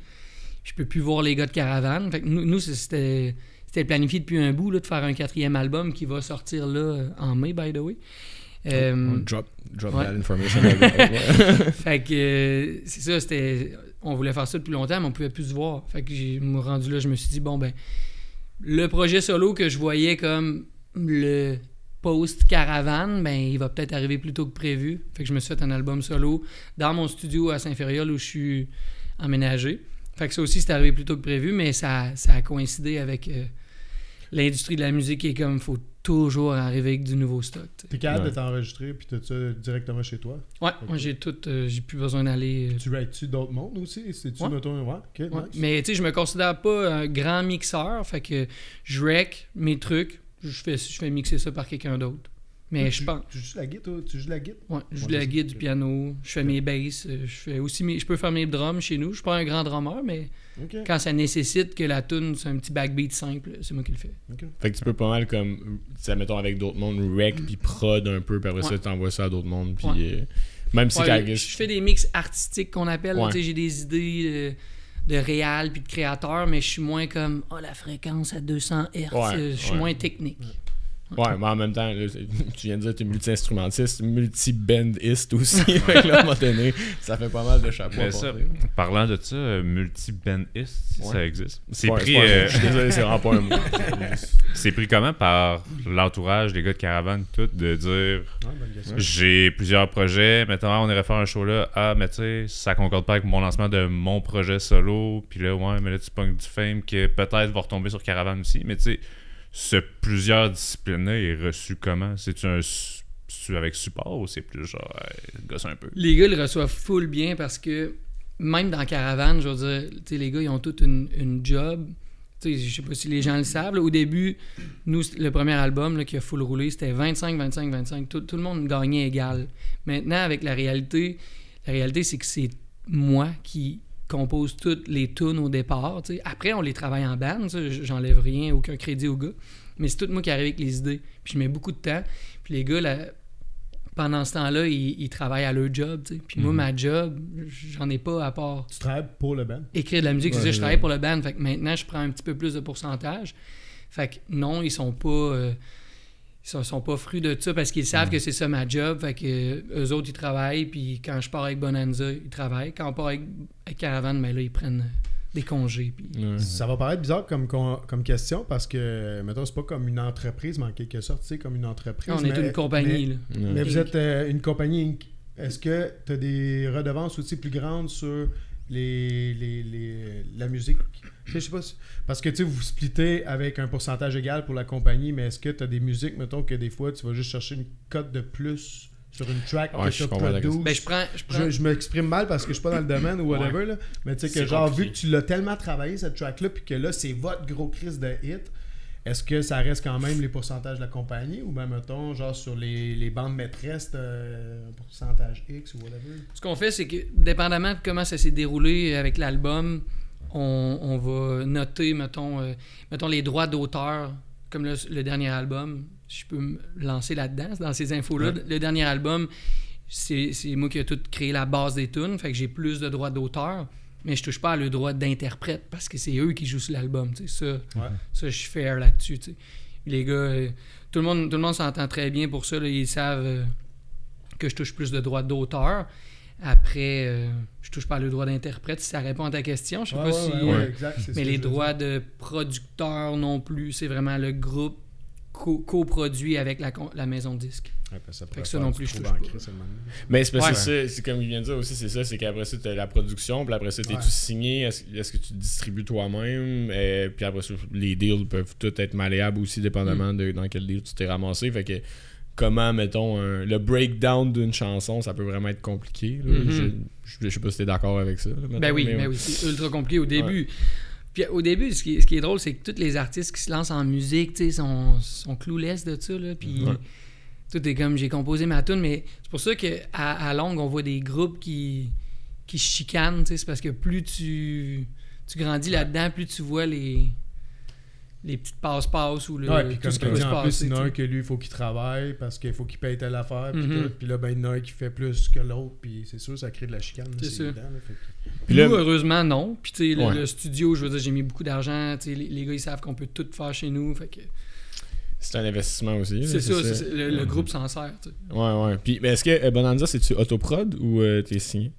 D: Je peux plus voir les gars de Caravane. Fait que nous, nous, c'était c'était planifié depuis un bout là, de faire un quatrième album qui va sortir là euh, en mai, by the way. Euh,
A: On drop, drop
D: ouais.
A: that information.
D: Fait que euh, c'est ça, c'était. On voulait faire ça depuis longtemps, mais on pouvait plus se voir. Fait que j'ai me rendu là, je me suis dit, bon ben, le projet solo que je voyais comme le post-caravane, ben il va peut-être arriver plus tôt que prévu. Fait que je me suis fait un album solo dans mon studio à Saint-Fériol où je suis emménagé. Fait que ça aussi, c'est arrivé plus tôt que prévu, mais ça, a coïncidé avec euh, l'industrie de la musique qui est comme, faut toujours arriver avec du nouveau stock.
B: T'es capable
A: Ouais.
B: de t'enregistrer puis tout ça directement chez toi.
D: Ouais, moi j'ai tout, euh, j'ai plus besoin d'aller. euh,
B: Tu rates-tu d'autres mondes aussi? C'est-tu,
D: Ouais.
B: mettons, ouais? Ok,
D: Ouais.
B: nice.
D: Mais tu sais, je me considère pas un grand mixeur, fait que je rec mes trucs, je fais, je fais mixer ça par quelqu'un d'autre. Mais je
B: tu,
D: pense.
B: Tu joues la guitare, toi? Tu joues la guitare?
D: Ouais, je joue la
B: c'est-
D: guide, du piano, je fais mes basses, euh, je fais aussi mes, je peux faire mes drums chez nous. Je suis pas un grand drummer, mais quand ça nécessite que la tune soit un petit backbeat simple, c'est moi qui le fais.
B: ok.
A: Fait que tu peux pas mal comme, sais, mettons avec d'autres mondes, rec, puis prod un peu, puis après ça,
D: Ouais.
A: t'envoies ça à d'autres mondes, puis
D: Ouais.
A: euh, même si
D: Ouais, je fais des mix artistiques qu'on appelle. là,
A: Ouais.
D: tu sais, J'ai des idées euh, de réal puis de créateur, mais je suis moins comme oh la fréquence à 200 Hz.
A: Ouais,
D: je suis
A: ouais.
D: moins technique.
A: Ouais, mais en même temps, là, tu viens de dire que tu es multi-instrumentiste, multi-bandiste aussi. fait que là, à un moment donné, ça fait pas mal de chapeaux. à
C: Mais ça,
A: porter.
C: parlant de ça, euh, multi-bandist, si
A: Ouais.
C: ça existe. C'est
A: Ouais,
C: pris, euh,
A: Je suis désolé, c'est vraiment pas un mot.
C: c'est pris comment? Par l'entourage des gars de caravane, tout, de dire
B: Ouais,
C: j'ai plusieurs projets, maintenant on irait faire un show là, ah, mais tu sais, ça concorde pas avec mon lancement de mon projet solo, puis là, ouais, mais là, tu pognes du fame que peut-être va retomber sur caravane aussi, mais tu sais, ce plusieurs disciplines-là est reçu comment? C'est-tu un. avec support ou c'est plus genre, euh, gosse un peu?
D: Les gars le reçoivent full bien parce que même dans Caravane, je veux dire, les gars, ils ont toute une, une job. Je sais pas si les gens le savent. au début, nous, le premier album là, qui a full roulé, c'était 25, 25, 25. Tout, tout le monde gagnait égal. Maintenant, avec la réalité, la réalité, c'est que c'est moi qui compose toutes les tunes au départ. Après, on les travaille en band. J'enlève rien, aucun crédit aux gars. Mais c'est tout moi qui arrive avec les idées. Puis je mets beaucoup de temps. Puis les gars, là, pendant ce temps-là, ils, ils travaillent à leur job. Puis moi, ma job, j'en ai pas à part
B: Tu travailles pour le band?
D: écrire de la musique. c'est ça, je travaille pour le band. Fait que maintenant, je prends un petit peu plus de pourcentage. Fait que non, ils sont pas. euh, ils sont, sont pas fruits de ça parce qu'ils savent que c'est ça ma job. Fait que euh, eux autres, ils travaillent. Puis quand je pars avec Bonanza, ils travaillent. Quand on part avec, avec Caravan, ben là, ils prennent euh, des congés. Puis...
B: Ça va paraître bizarre comme, comme question parce que, mettons, c'est pas comme une entreprise, mais en quelque sorte, c'est comme une entreprise.
D: on est
B: mais-
D: une compagnie. là.
B: Mais,
A: Ouais.
B: mais vous êtes euh, une compagnie Inc. Est-ce que tu as des redevances aussi plus grandes sur les, les, les- la musique? Je sais pas si- Parce que tu sais, vous splittez avec un pourcentage égal pour la compagnie, mais est-ce que tu as des musiques, mettons, que des fois, tu vas juste chercher une cote de plus sur une track
A: Ouais,
B: que
A: je?
D: Ben, je prends. Je prends
B: Je, je m'exprime mal parce que je suis pas dans le domaine ou whatever, là. mais tu sais que genre,
A: compliqué.
B: vu que tu l'as tellement travaillé, cette track-là, puis que là, c'est votre gros crise de hit, est-ce que ça reste quand même les pourcentages de la compagnie ou ben mettons, genre sur les, les bandes maîtresses, t'as un pourcentage X ou whatever?
D: Ce qu'on fait, c'est que, dépendamment de comment ça s'est déroulé avec l'album, on, on va noter, mettons, euh, mettons les droits d'auteur, comme le, le dernier album. Si je peux me lancer là-dedans, dans ces infos-là.
B: Ouais.
D: Le dernier album, c'est moi qui ai tout créé la base des tunes, fait que j'ai plus de droits d'auteur, mais je touche pas à le droit d'interprète parce que c'est eux qui jouent sur l'album. Ça,
B: Ouais.
D: ça, je suis fair là-dessus. Les gars, euh, tout le monde, tout le monde s'entend très bien pour ça. là. ils savent euh, que je touche plus de droits d'auteur. Après, euh, je touche pas le droit d'interprète. Si ça répond à ta question, je sais
B: Ouais,
D: pas
B: ouais,
D: si.
B: ouais,
D: euh,
B: exact,
D: mais les droits de producteur non plus. C'est vraiment le groupe co- coproduit avec la, maison de disque.
B: Ouais, ça
D: Fait que ça non plus, je touche pas.
A: Mais c'est parce
D: Ouais.
A: c'est ça, c'est comme il vient de dire aussi, c'est ça, c'est qu'après ça, tu as la production, puis après ça, t'es
B: Ouais.
A: tout signé, est-ce que tu distribues toi-même, et puis après ça, les deals peuvent tous être malléables aussi, dépendamment
D: Mm.
A: de dans quel deal tu t'es ramassé, fait que comment, mettons, un- le breakdown d'une chanson, ça peut vraiment être compliqué, là.
D: Mhm.
A: je, je, je sais pas si t'es d'accord avec ça. là, mettons,
D: Ben oui,
A: mais
D: ben oui, c'est ultra compliqué au début. Puis au début, ce qui est, ce qui est drôle, c'est que tous les artistes qui se lancent en musique, tu sais, sont, sont clouless de ça, là. Puis
A: Ouais.
D: tout est comme, j'ai composé ma tune, mais c'est pour ça qu'à à longue, on voit des groupes qui, qui se chicanent. C'est parce que plus tu, tu grandis là-dedans, plus tu vois les, les petites passe-passe ou le,
B: Ouais, puis
D: tout
B: comme
D: ce qui peut
B: dis,
D: se
B: en plus, il y en a un que lui, il faut qu'il travaille parce qu'il faut qu'il paye telle affaire, puis
D: Mhm.
B: tout. Puis là, ben, il y en a un qui fait plus que l'autre, puis c'est sûr, ça crée de la chicane.
D: C'est ça.
B: évident, là, fait que-
A: Puis là-
D: Nous, heureusement, non. Puis, tu sais, le,
A: Ouais.
D: le studio, je veux dire, j'ai mis beaucoup d'argent. Tu sais, les, les gars, ils savent qu'on peut tout faire chez nous. Fait que
A: C'est un investissement aussi.
D: c'est ça, le, le groupe s'en sert. tu sais.
A: Ouais, ouais. Puis, mais est-ce que euh, Bonanza, c'est-tu autoprod ou euh, t'es signé?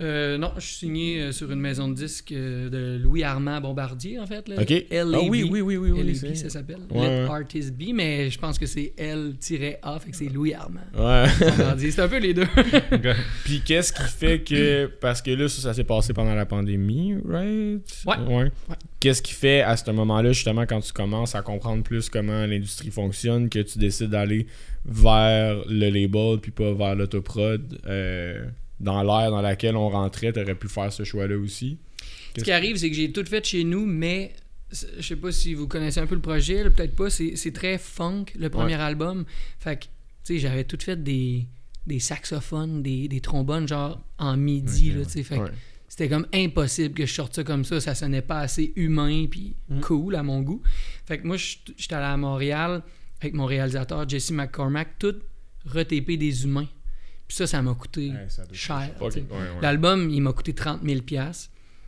D: Euh, non, je suis signé euh, sur une maison de disques euh, de Louis Armand Bombardier, en fait. Là.
A: Ok.
D: LAB.
A: Ah oui, oui, oui, oui, oui.
D: LAB, ça s'appelle.
A: Ouais,
D: Let
A: ouais.
D: Artist Be, mais je pense que c'est L-A, fait que c'est Louis Armand.
A: Ouais.
D: Bombardier. C'est un peu les deux.
A: Puis qu'est-ce qui fait que. Parce que là, ça, ça s'est passé pendant la pandémie, right?
D: Ouais.
A: Ouais. Qu'est-ce qui fait à ce moment-là, justement, quand tu commences à comprendre plus comment l'industrie fonctionne, que tu décides d'aller vers le label puis pas vers l'autoprod euh, dans l'ère dans laquelle on rentrait, t'aurais pu faire ce choix-là aussi?
D: Ce qui arrive, c'est que j'ai tout fait chez nous, mais je sais pas si vous connaissez un peu le projet, peut-être pas. C'est très funk, le premier album. Fait que, tu sais, j'avais tout fait des, des saxophones, des, des trombones, genre en midi,
A: Ok,
D: là, tu sais. Fait que
A: Ouais.
D: c'était comme impossible que je sorte ça comme ça. Ça sonnait pas assez humain puis
B: Mm.
D: cool à mon goût. Fait que moi, je- j'étais allé à Montréal avec mon réalisateur Jesse McCormack, tout retépé des humains. Puis ça, ça m'a coûté
B: Ouais, ça doit-
D: cher. L'album, il m'a coûté 30 000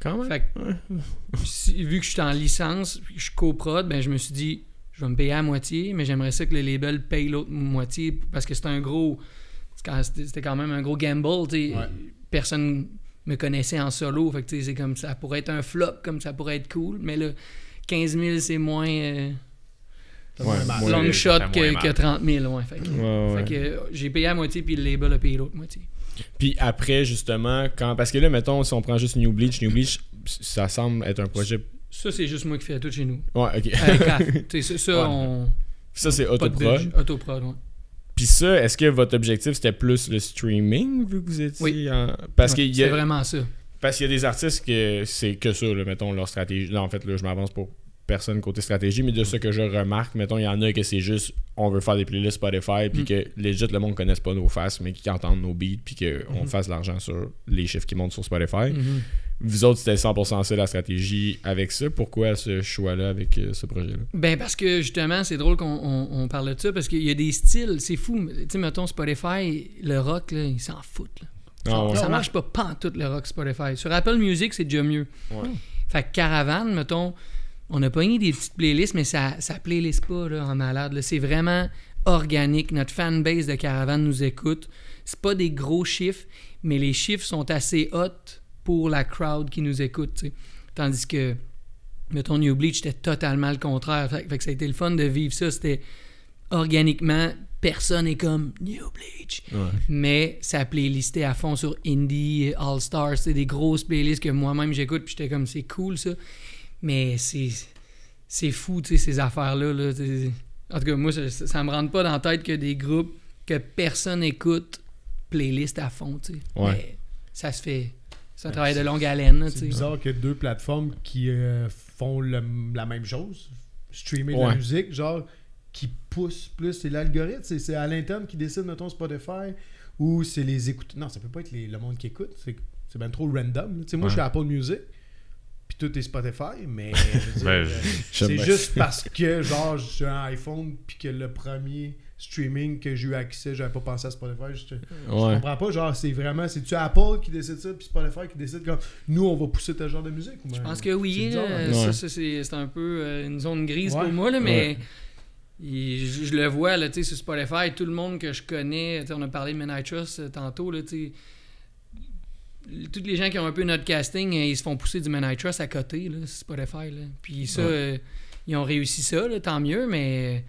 A: Quand même?
D: fait que, si- vu que je suis en licence, je coprod, ben je me suis dit, je vais me payer à moitié, mais j'aimerais ça que le label paye l'autre moitié parce que c'est un gros. C'était quand même un gros gamble.
B: Ouais.
D: Personne me connaissait en solo. Fait que c'est comme ça pourrait être un flop, comme ça pourrait être cool. Mais là, 15 000, c'est moins euh,
A: Ouais,
B: moins
D: long shot que,
C: mal.
D: que 30 000. Ouais. Fait que,
A: Ouais, ouais.
D: fait que, euh, j'ai payé à moitié, puis le label a payé l'autre moitié.
A: Puis après, justement, quand. Parce que là, mettons, si on prend juste New Bleach, New Bleach, ça semble être un projet.
D: Ça, c'est juste moi qui fais tout chez nous.
A: Ouais, ok.
D: Avec sais, ça, ça
A: Ouais.
D: on.
A: ça, c'est autoprod.
D: Autoprod, ouais.
A: Puis ça, est-ce que votre objectif c'était plus le streaming vu que vous étiez
D: Oui.
A: en- Parce
D: Ouais,
A: qu'il y
D: C'est
A: a
D: vraiment ça.
A: parce qu'il y a des artistes que c'est que ça, là, mettons leur stratégie. Là, en fait, là, je m'avance pour personne côté stratégie, mais de ce que je remarque, mettons, il y en a que c'est juste on veut faire des playlists Spotify, puis
D: Mm.
A: que legit le monde connaisse pas nos faces, mais qui entendent nos beats, puis qu'on
D: Mhm.
A: fasse de l'argent sur les chiffres qui montent sur Spotify.
D: Mhm.
A: Vous autres, c'était 100% ça la stratégie avec ça. Pourquoi ce choix-là avec euh, ce projet-là?
D: Ben parce que justement, c'est drôle qu'on on, on parle de ça parce qu'il y a des styles, c'est fou. Tu sais, mettons Spotify, le rock, là, ils s'en foutent. là.
A: Ah ouais.
D: Ça
B: ouais.
D: marche pas pantoute le rock Spotify. Sur Apple Music, c'est déjà mieux.
A: Ouais.
D: Fait que Caravane, mettons, on a pas mis des petites playlists, mais ça, ça playlist pas là, en malade. C'est vraiment organique. Notre fanbase de Caravane nous écoute. C'est pas des gros chiffres, mais les chiffres sont assez hauts pour la crowd qui nous écoute. Tandis que, mettons, New Bleach, c'était totalement le contraire. Fait, fait que ça a été le fun de vivre ça. C'était organiquement, personne est comme New Bleach.
A: Ouais.
D: Mais ça playlistait à fond sur Indie, All Stars, c'est des grosses playlists que moi-même j'écoute, puis j'étais comme c'est cool ça. Mais c'est c'est fou, tu sais, ces affaires-là. Là, en tout cas, moi, ça, ça me rentre pas dans la tête que des groupes que personne écoute, playlist à fond, tu sais.
A: Ouais.
D: Mais ça se fait. C'est un travail de longue haleine,
B: C'est bizarre que deux plateformes qui euh, font le- la même chose, streamer de la musique, genre, qui poussent plus. C'est l'algorithme, c'est, c'est à l'interne qui décide, mettons, Spotify, ou c'est les écoutes. Non, ça peut pas être les- le monde qui écoute, c'est, c'est bien trop random. là. Tu sais, moi, je suis Apple Music, puis tout est Spotify, mais
C: Ben,
B: euh, c'est juste parce que, genre, j'ai un iPhone, puis que le premier streaming que j'ai eu accès, j'avais pas pensé à Spotify. Je, comprends pas, genre, c'est vraiment, c'est-tu Apple qui décide ça, puis Spotify qui décide comme, nous, on va pousser tel genre de musique? ou
D: Je pense que oui,
B: c'est hein?
D: C'est c'est un peu euh, une zone grise
B: Ouais.
D: pour moi, là, mais
A: Ouais.
D: il- je, je le vois là, tu sais, sur Spotify, tout le monde que je connais, tu on a parlé de Men I Trust euh, tantôt, là, tu sais, tous les gens qui ont un peu notre casting, euh, ils se font pousser du Men I Trust à côté, là, Spotify. Là. Puis ça,
A: Ouais.
D: euh, ils ont réussi ça, là, tant mieux, mais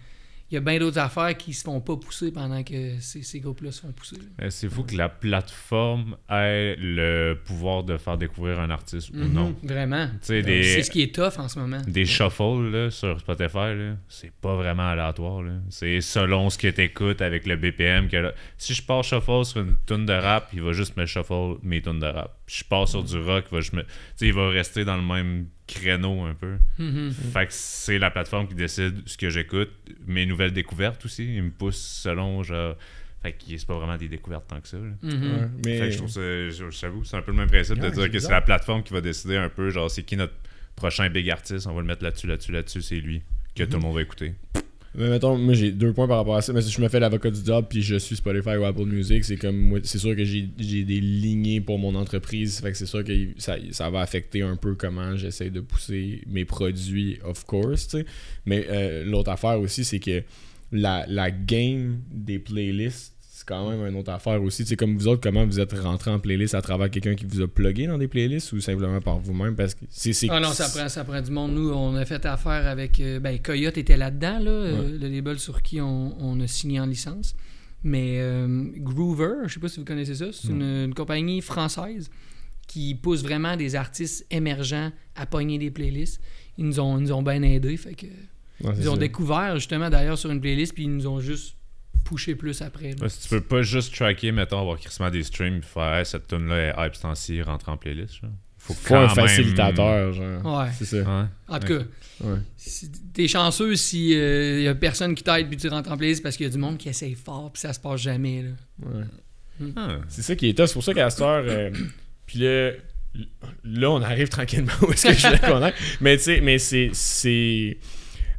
D: il y a bien d'autres affaires qui se font pas pousser pendant que ces, ces groupes-là se font pousser.
C: Euh, C'est fou que la plateforme ait le pouvoir de faire découvrir un artiste ou
D: Mhm,
C: non.
D: Vraiment.
C: Tu
D: C'est ce qui est tough en ce moment.
C: des shuffles là, sur Spotify, là, c'est pas vraiment aléatoire. là. C'est selon ce que t'écoutes avec le BPM. Que, là- si je pars shuffle sur une tune de rap, il va juste me shuffle mes tunes de rap. Je pars sur du rock, il va, juste me- il va rester dans le même créneau un peu.
D: Mhm.
C: Fait que c'est la plateforme qui décide ce que j'écoute. Mes nouvelles découvertes aussi, ils me poussent selon genre. Fait que c'est pas vraiment des découvertes tant que ça.
D: Mhm.
A: Ouais, mais
C: Fait que je trouve ça, je- j'avoue, c'est un peu le même principe de dire que c'est la plateforme qui va décider un peu, genre, c'est qui notre prochain big artiste, on va le mettre là-dessus, là-dessus, là-dessus, c'est lui que tout le monde va écouter.
A: Mais mettons, moi j'ai deux points par rapport à ça. Mais si je me fais l'avocat du job puis je suis Spotify ou Apple Music, c'est comme c'est sûr que j'ai des lignées pour mon entreprise. Fait que c'est sûr que ça, ça va affecter un peu comment j'essaie de pousser mes produits, of course. Mais euh, l'autre affaire aussi, c'est que la, la game des playlists, quand même une autre affaire aussi. C'est comme vous autres, comment vous êtes rentré en playlist à travers quelqu'un qui vous a plugué dans des playlists ou simplement par vous-même? Parce que c'est
D: Ah non, ça prend, ça prend du monde. Nous, on a fait affaire avec. euh, ben, Coyote était là-dedans, là, euh, le label sur qui on, on a signé en licence. Mais euh, Groover, je sais pas si vous connaissez ça, c'est une, une compagnie française qui pousse vraiment des artistes émergents à pogner des playlists. Ils nous ont, ils nous ont bien aidés. Fait que,
A: Ouais, c'est
D: ils ont
A: ça.
D: découvert justement d'ailleurs sur une playlist, puis ils nous ont juste poussé plus après. là.
C: Si tu peux pas juste tracker, mettons, avoir crissement des streams, puis faire Hey, cette tune là est hype, c'est ci rentre en playlist. genre. Faut,
A: Faut un
C: quand même-
A: facilitateur, genre.
D: Ouais.
A: C'est ça.
C: Ouais.
D: En tout cas,
A: Ouais.
D: si- t'es chanceux si il y a personne qui t'aide puis tu rentres en playlist parce qu'il y a du monde qui essaye fort puis ça se passe jamais. Là.
A: Ouais.
C: Ah.
A: C'est ça qui est tough. C'est pour ça qu'à cette heure, euh, puis là, là, on arrive tranquillement où est-ce que je voulais qu'on aille. Mais tu sais, mais c'est.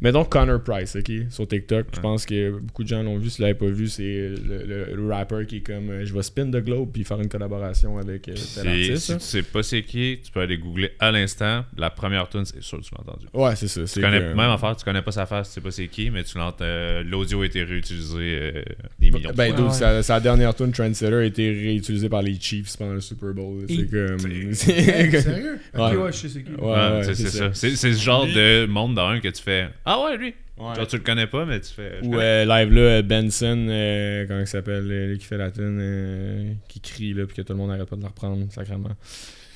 A: Mettons Connor Price, ok, sur TikTok. Je pense que beaucoup de gens l'ont vu. Si vous l'avez pas vu, c'est le, le- le rapper qui est comme euh, je vais spin the globe puis faire une collaboration avec euh, tel
C: Si,
A: artiste.
C: si tu sais pas c'est qui, tu peux aller googler à l'instant. La première tune, c'est sûr que tu l'as entendu.
A: Ouais, c'est ça.
C: Tu connais,
A: que-
C: Même affaire, tu connais pas sa face, tu sais pas c'est qui, mais tu l'entends. euh, L'audio a été réutilisé euh, des millions de
A: Ben,
C: fois.
D: Ouais.
A: sa, sa dernière tune Trendsetter a été réutilisée par les Chiefs pendant le Super Bowl. C'est comme.
B: Sérieux? Ok,
A: Ouais.
B: ouais, je sais c'est qui.
A: Ouais,
C: Ouais,
A: ouais,
C: c'est
A: ça.
C: C'est ce genre de monde dans un que tu fais Ah ouais, lui.
A: Ouais.
C: Genre, tu le connais pas, mais tu fais.
A: Ou euh, live là, Benson, euh, comment il s'appelle, euh, lui qui fait la tune, euh, qui crie là, puis que tout le monde n'arrête pas de la reprendre, sacrément.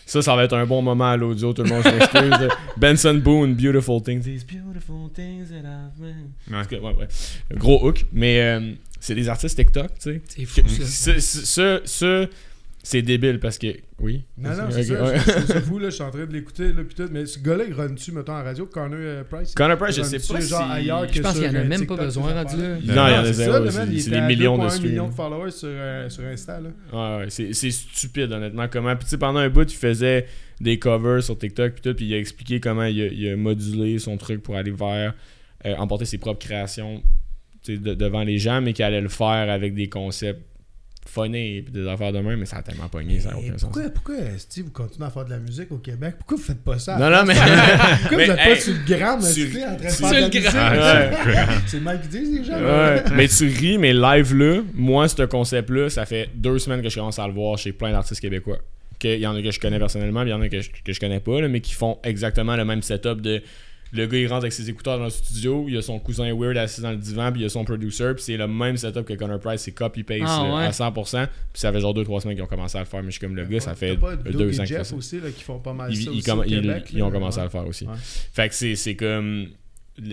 A: Ça, ça va être un bon moment à l'audio, tout le monde s'excuse. Benson Boone, Beautiful Things. These beautiful things that I've made.
C: Ouais.
A: Cas, ouais, ouais. Gros hook, mais euh, c'est des artistes TikTok, tu sais.
D: C'est fou, ça.
A: Ce- ce- Ça, ça, c'est débile parce que. Oui.
B: Non, non, c'est ça.
A: ouais.
B: Fou, là. Je suis en train de l'écouter, là. Mais ce gars-là, il run-tu, mettons, en radio, Connor euh, Price?
A: Connor Price, je sais pas
B: genre
A: si-
B: ailleurs que
D: Je pense qu'il y en a même pas besoin rendu là.
A: Non, il y en a zéro, c'est- des millions de
B: 2,1
A: streams.
B: millions de followers sur, euh, sur Insta, là.
A: Ouais, ouais, c'est, c'est stupide, honnêtement. Comment. Puis, tu sais, pendant un bout, il faisait des covers sur TikTok, puis tout, puis il a expliqué comment il a, il a modulé son truc pour aller vers. euh, emporter ses propres créations tu sais, de- devant les gens, mais qu'il allait le faire avec des concepts funnés, puis des affaires de même, mais ça a tellement pogné, ça n'a
B: Et
A: aucun sens.
B: pourquoi, pourquoi Steve, vous continuez à faire de la musique au Québec? Pourquoi vous faites pas ça?
A: Non, non, mais.
B: Pourquoi
A: mais,
B: vous êtes
A: hey,
B: pas sur le gramme,
A: sur-
B: tu en train de faire de la musique?
A: Ouais.
B: C'est mal qu'ils disent, les gens.
A: Ouais, mais tu ris, mais live là, moi, ce concept-là, ça fait deux semaines que je commence à le voir chez plein d'artistes québécois. Que- Il y en a que je connais personnellement, puis il y en a que je, que je connais pas, là, mais qui font exactement le même setup de. Le gars, il rentre avec ses écouteurs dans le studio, il y a son cousin Weird assis dans le divan, puis il y a son producer, puis c'est le même setup que Connor Price, c'est copy-paste
D: Ah, ouais.
A: à 100%. Puis ça fait genre 2-3 semaines qu'ils ont commencé à le faire, mais je suis comme le gars, ça fait
B: T'as pas Doug
A: 2
B: et
A: ans
B: Jeff
A: que
B: aussi, là, qui font pas mal
A: ils,
B: ça
A: ils
B: aussi
A: comm-
B: au
A: ils-
B: Québec.
A: ils ont commencé à le faire aussi.
B: Ouais.
A: Fait que c'est, c'est comme.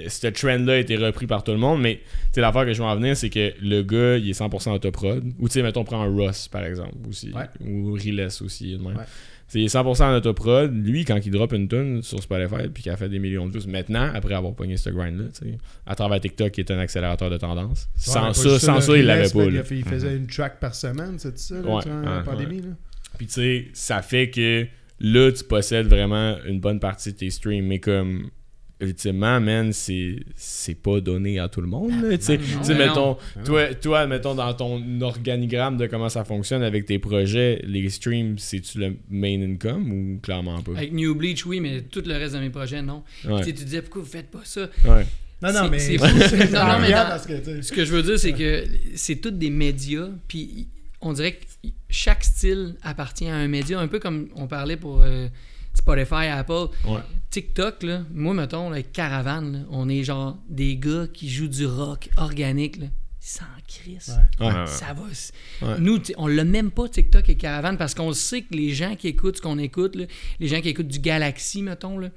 A: Ce trend-là a été repris par tout le monde, mais tu sais, l'affaire que je veux en venir, c'est que le gars, il est 100% autoprod. Ou tu sais, mettons, on prend un Ross, par exemple, aussi.
B: Ouais.
A: Ou Riles aussi. de même.
B: Ouais.
A: Tu sais, il est 100% en autoprod. Lui, quand il drop une tune sur Spotify, puis qu'il a fait des millions de views, maintenant, après avoir pogné ce grind-là, tu sais, à travers TikTok, qui est un accélérateur de tendance.
B: Ouais,
A: sans ça, sans ça, il l'avait pas.
B: Il, faisait une track par semaine, c'est ça, là,
A: Ouais.
B: la
C: Ouais.
B: pandémie, là?
A: Puis tu sais, ça fait que là, tu possèdes vraiment une bonne partie de tes streams. Mais comme, ultimement, man, c'est c'est pas donné à tout le monde. Tu sais, mettons,
B: non.
A: toi, toi, mettons, dans ton organigramme de comment ça fonctionne avec tes projets, les streams, c'est-tu le main income ou clairement pas?
D: Avec New Bleach, oui, mais tout le reste de mes projets, non.
A: Ouais.
D: Tu sais, tu disais, pourquoi vous faites pas ça?
A: Ouais.
B: Non, non,
D: C'est-
B: mais
D: Non, non, mais dans-
B: que,
D: Ce que je veux dire, c'est que c'est tous des médias, puis on dirait que chaque style appartient à un média, un peu comme on parlait pour euh, Spotify, Apple.
A: Ouais.
D: TikTok, là, moi, mettons, avec Caravane, là, on est genre des gars qui jouent du rock organique, là. Sans crise.
B: Ouais.
A: Ouais.
D: Ça va. Nous, on l'a même pas TikTok et Caravane parce qu'on sait que les gens qui écoutent ce qu'on écoute, là, les gens qui écoutent du Galaxy, mettons, là,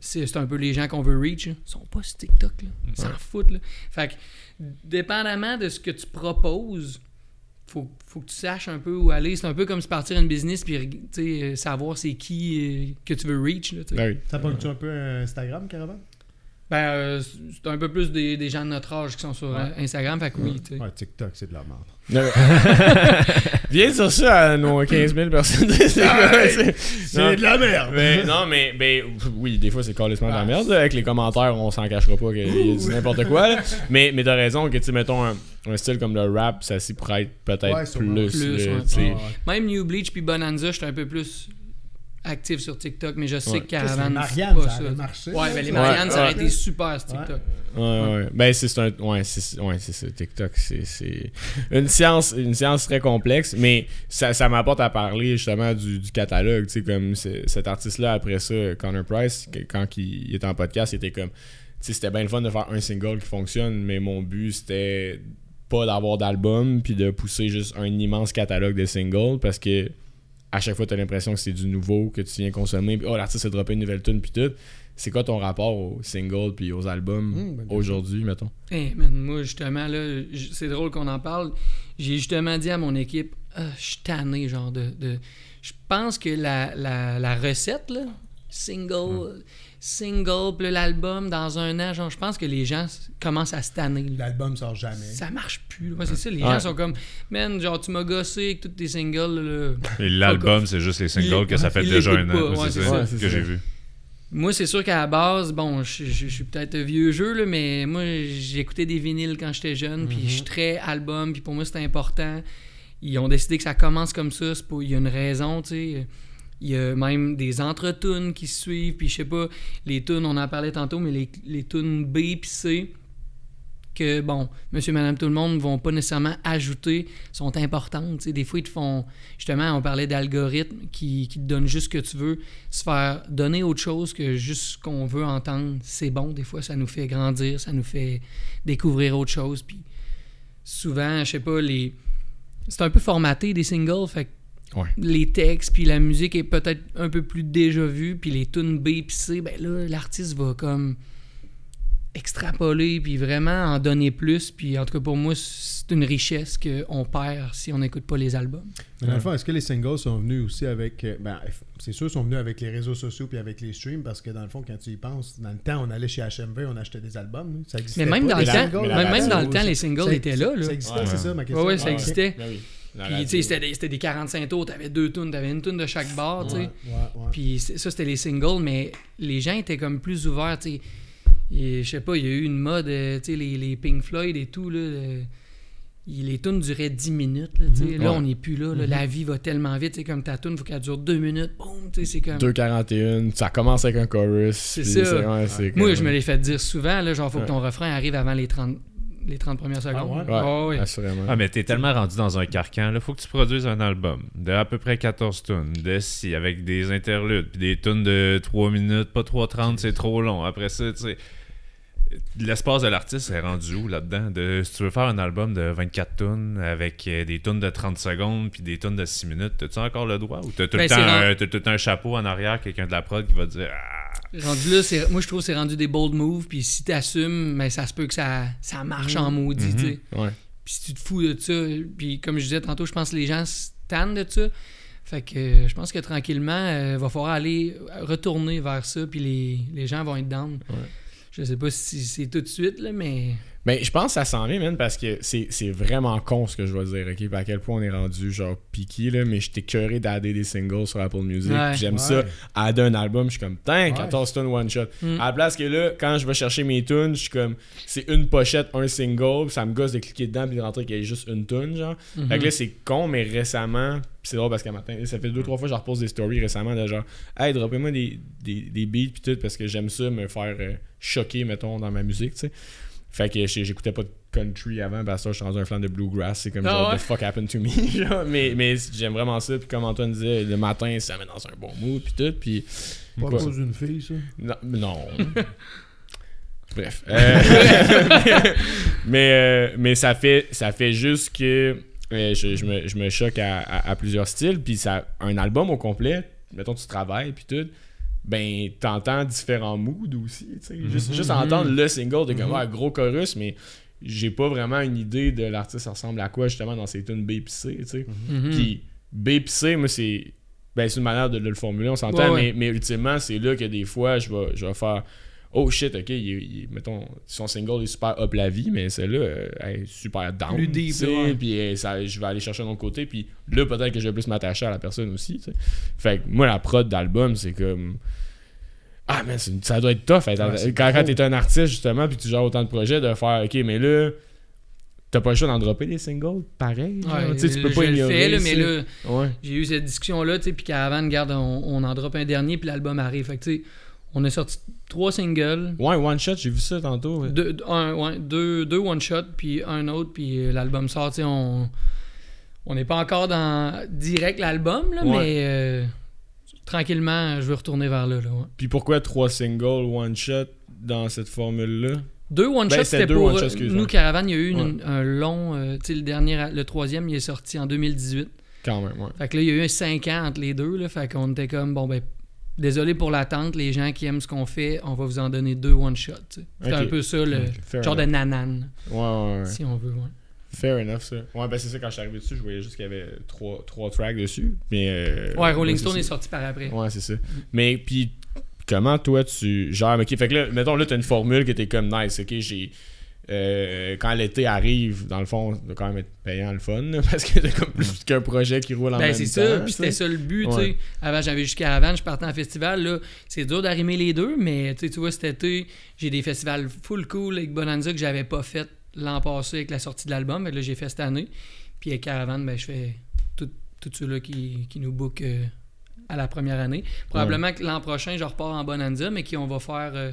D: c'est c'est un peu les gens qu'on veut reach, là, ils sont pas sur TikTok. Là. Ils s'en foutent. Là. Fait que, dépendamment de ce que tu proposes, faut, faut que tu saches un peu où aller. C'est un peu comme se partir une business puis tu sais, euh, savoir c'est qui euh, que tu veux reach. Là, tu sais.
A: Ben oui.
B: Ça pogne-tu un peu un Instagram, Caravan?
D: Ben, euh, c'est un peu plus des, des gens de notre âge qui sont sur euh, Instagram. Fait que oui, tu sais.
B: Ouais, TikTok, c'est de la merde.
A: Viens dire ça à nos 15 000 personnes. C'est
B: de la merde!
A: Mais, non, mais ben, oui, des fois c'est carrément de la merde. là. Avec les commentaires, on s'en cachera pas qu'il y a dit n'importe quoi. là. Mais, mais t'as raison que, tu sais, mettons, un, un style comme le rap, ça s'y prête peut-être
B: Ouais,
A: plus.
D: Plus, ouais.
B: Ah, ouais.
D: Même New Bleach puis Bonanza, j'étais un peu plus actif sur TikTok, mais je sais
A: Ouais.
D: que
B: Marianne,
D: pas
B: ça
D: ça.
B: marché.
D: Ouais, ben les
B: ça.
D: Marianne, ça aurait été super sur TikTok.
A: Ouais, ouais. Ben, c'est un. Ouais, c'est ouais, c'est ça. TikTok, c'est- c'est une science, une science très complexe, mais ça, ça m'apporte à parler justement du, du catalogue. Tu sais, comme cet artiste-là, après ça, Connor Price, que- quand il, il était en podcast, il était comme. Tu sais, c'était bien le fun de faire un single qui fonctionne, mais mon but, c'était pas d'avoir d'album puis de pousser juste un immense catalogue de singles parce que à chaque fois tu as l'impression que c'est du nouveau que tu viens consommer puis oh l'artiste a droppé une nouvelle tune puis tout c'est quoi ton rapport aux singles puis aux albums
B: Mmh, question.
A: aujourd'hui mettons?
D: Hey, man, moi, justement, là, c'est drôle qu'on en parle. J'ai justement dit à mon équipe, Ah, je suis tanné, genre, de. de- Je pense que la, la, la recette, là, single, single, puis l'album dans un an, genre, je pense que les gens commencent à se tanner.
B: L'album sort jamais.
D: Ça marche plus. là. Ouais, c'est ça, les
A: Ouais.
D: gens sont comme, man, genre, tu m'as gossé avec tous tes singles, là.
C: Et l'album, c'est juste les singles que ça fait déjà un an. Ouais, c'est ça que j'ai vu.
D: Moi, c'est sûr qu'à la base, bon, je, je- je suis peut-être vieux jeu, là, mais moi, j'écoutais des vinyles quand j'étais jeune, puis je suis très album, puis pour moi, c'était important. Ils ont décidé que ça commence comme ça, il y a une raison, tu sais. Il y a même des entre-tunes qui suivent, puis je sais pas, les tunes, on en parlait tantôt, mais les, les tunes B puis C, que, bon, monsieur, madame, tout le monde vont pas nécessairement ajouter, sont importantes. Des fois, ils te font. Justement, on parlait d'algorithmes qui, qui te donnent juste ce que tu veux. Se faire donner autre chose que juste ce qu'on veut entendre, c'est bon. Des fois, ça nous fait grandir, ça nous fait découvrir autre chose. Puis souvent, je sais pas, les. C'est un peu formaté des singles, fait que
A: Ouais.
D: les textes puis la musique est peut-être un peu plus déjà vue puis les tunes B puis C ben là l'artiste va comme extrapoler puis vraiment en donner plus puis en tout cas pour moi c'est une richesse qu'on perd si on n'écoute pas les albums
B: Mais dans le fond, est-ce que les singles sont venus aussi avec. euh, Ben, c'est sûr, ils sont venus avec les réseaux sociaux puis avec les streams parce que dans le fond, quand tu y penses, dans le temps, on allait chez HMV, on achetait des albums. Ça existait
D: mais même
B: pas,
D: dans le
B: les
D: temps
B: singles,
D: même, dans le temps
B: ça-
D: les singles
B: ça-
D: étaient là, là.
B: Ça existait,
A: Ouais,
B: c'est
A: ouais.
B: ça ma question.
D: Ouais, ouais, ça
B: Ah,
D: existait.
A: Ben oui.
D: Puis tu sais c'était des, c'était des 45 tours t'avais deux tunes t'avais une tune de chaque bar tu sais
B: Ouais, ouais, ouais.
D: Puis ça, c'était les singles, mais les gens étaient comme plus ouverts, tu sais. Je sais pas, il y a eu une mode, euh, tu sais, les, les Pink Floyd et tout, là. euh, il- les tunes duraient 10 minutes, là, tu sais. Là,
A: Ouais.
D: on n'est plus là, là. La vie va tellement vite, c'est comme ta tune, faut qu'elle dure 2 minutes, boum, tu sais, c'est comme...
A: 2.41, ça commence avec un chorus.
D: C'est ça.
A: ouais, c'est
D: Moi,
A: comme-
D: je me l'ai fait dire souvent, là, genre, faut
A: Ouais.
D: que ton refrain arrive avant les 30, les 30 premières secondes.
B: ouais?
A: Ouais,
D: Ah ouais.
A: assurément.
C: Ah, mais t'es tellement rendu dans un carcan. Là, faut que tu produises un album de à peu près 14 tonnes, de si, avec des interludes, puis des tunes de 3 minutes, pas 3.30, c'est trop long. Après ça, tu sais, l'espace de l'artiste est rendu où là-dedans? De, si tu veux faire un album de 24 tonnes avec euh, des tunes de 30 secondes puis des tunes de 6 minutes, as-tu encore le droit? Ou t'as tout,
D: Ben,
C: le temps
D: c'est
C: un, tout un chapeau en arrière, quelqu'un de la prod qui va dire Ah,
D: Rendu là, c'est- moi, je trouve que c'est rendu des bold moves, puis si t'assumes, mais ça se peut que ça, ça marche en maudit, tu sais.
A: Ouais.
D: Puis si tu te fous de ça, puis comme je disais tantôt, je pense que les gens se tannent de ça. Fait que euh, je pense que tranquillement, il va falloir aller euh, retourner vers ça, puis les, les gens vont être down.
A: Ouais.
D: Je sais pas si c'est tout de suite, là, mais.
A: Mais je pense que ça s'en vient, man, parce que c'est c'est vraiment con ce que je vais dire, ok? Puis à quel point on est rendu, genre, piqué, là, mais j'étais curé d'adder des singles sur Apple Music.
D: Ouais.
A: puis J'aime
B: Ouais.
A: ça. Adder un album, je suis comme,
B: Ouais.
A: 14 tunes one shot.
D: Mm.
A: À la place que là, quand je vais chercher mes tunes, je suis comme, c'est une pochette, un single, puis ça me gosse de cliquer dedans puis de rentrer qu'il y ait juste une tune, genre.
D: Mhm.
A: Fait que là, c'est con, mais récemment, pis c'est drôle parce qu'à matin, ça fait deux, trois fois que je repose des stories récemment de genre, hey, droppez-moi des, des, des beats pis tout parce que j'aime ça me faire euh, choquer, mettons, dans ma musique, tu sais. Fait que j'écoutais pas de country avant, parce que je suis rendu un fan de bluegrass, c'est comme
D: Ah
A: genre,
D: ouais?
A: the fuck happened to me, genre. Mais, mais j'aime vraiment ça, puis comme Antoine disait, le matin, ça met dans un bon mood pis tout, pis.
B: Pas à cause d'une fille, ça?
A: Non. non. Bref. Euh, mais, euh, mais ça fait ça fait juste que euh, je, je me, je me choque à, à- à plusieurs styles. Puis ça un album au complet, mettons tu travailles puis tout, ben t'entends différents moods aussi. tu sais. Juste, juste entendre le single, t'es comme ah, gros chorus, mais j'ai pas vraiment une idée de l'artiste ça ressemble à quoi justement dans ses tunes B pis C. tu sais.
D: Mhm.
A: Puis B pis C, moi, c'est. Ben, c'est une manière de, de le formuler, on s'entend,
D: Ouais, ouais.
A: Mais, mais ultimement, c'est là que des fois, je vais, je vais faire. Oh shit, ok, il, il mettons, son single est super up la vie, mais celle-là, euh, elle est super down.
D: Plus deep, ouais.
A: Puis euh, ça, je vais aller chercher un autre côté, puis là, peut-être que je vais plus m'attacher à la personne aussi. tu sais. Fait que moi, la prod d'album, c'est comme. Ah, mais ça doit être tough.
B: Ouais,
A: quand t'es un artiste, justement, puis tu gères autant de projets, de faire, ok, mais là. T'as pas le choix d'en dropper des singles, pareil.
D: Ouais,
A: tu peux
D: je
A: pas
D: le
A: ignorer.
D: fais, là, mais là,
A: Ouais.
D: j'ai eu cette discussion-là, tu sais, puis qu'avant, regarde, on, on en drop un dernier, puis l'album arrive. Fait que, tu sais, on a sorti trois singles,
A: Ouais, one shot, j'ai vu ça tantôt. ouais.
D: deux, un, ouais, deux, deux one-shot, puis un autre, puis euh, l'album sort, on... On n'est pas encore dans direct l'album, là,
A: Ouais.
D: mais euh, tranquillement, je veux retourner vers là. là.
A: Puis pourquoi trois singles, one shot dans cette formule-là?
D: Deux one-shots,
A: Ben, c'était
D: c'était
A: deux
D: pour...
A: one-shots,
D: euh,
A: excuse-moi.
D: nous, Caravane, il y a eu une-
A: Ouais.
D: un long... euh, tu sais, le dernier, le troisième, il est sorti en 2018.
A: Quand même, ouais.
D: Fait que là, il y a eu un 5 ans entre les deux. Là, fait qu'on était comme, bon, ben, désolé pour l'attente, les gens qui aiment ce qu'on fait, on va vous en donner deux one-shots.
A: Ok.
D: un peu ça, le genre
A: enough.
D: de nanan,
A: Ouais, ouais, ouais.
D: si on veut. Ouais.
A: Fair enough, ça. Ouais, ben c'est ça, quand je suis arrivé dessus, je voyais juste qu'il y avait trois, trois tracks dessus. Mais. euh,
D: Ouais, Rolling
A: c'est
D: Stone est sorti par après.
A: Ouais, c'est ça. Mais, puis, comment toi tu gères? Ok, fait que là, mettons, là, t'as une formule que t'es comme nice, ok, j'ai. Euh, quand l'été arrive, dans le fond, ça doit quand même être payant le fun, là, parce que c'est comme plus qu'un projet qui roule en
D: Ben,
A: même
D: c'est
A: temps.
D: ça, puis c'était ça le but, tu
A: Ouais.
D: sais. Avant, j'avais juste Caravane, je partais en festival, là. C'est dur d'arrimer les deux, mais tu vois, cet été, j'ai des festivals full cool avec Bonanza que j'avais pas fait l'an passé avec la sortie de l'album, mais là, j'ai fait cette année. Puis avec Caravane, ben, je fais tout- tous ceux-là qui, qui nous bookent euh, à la première année. Probablement que l'an prochain, je repars en Bonanza, mais qu'on va faire euh,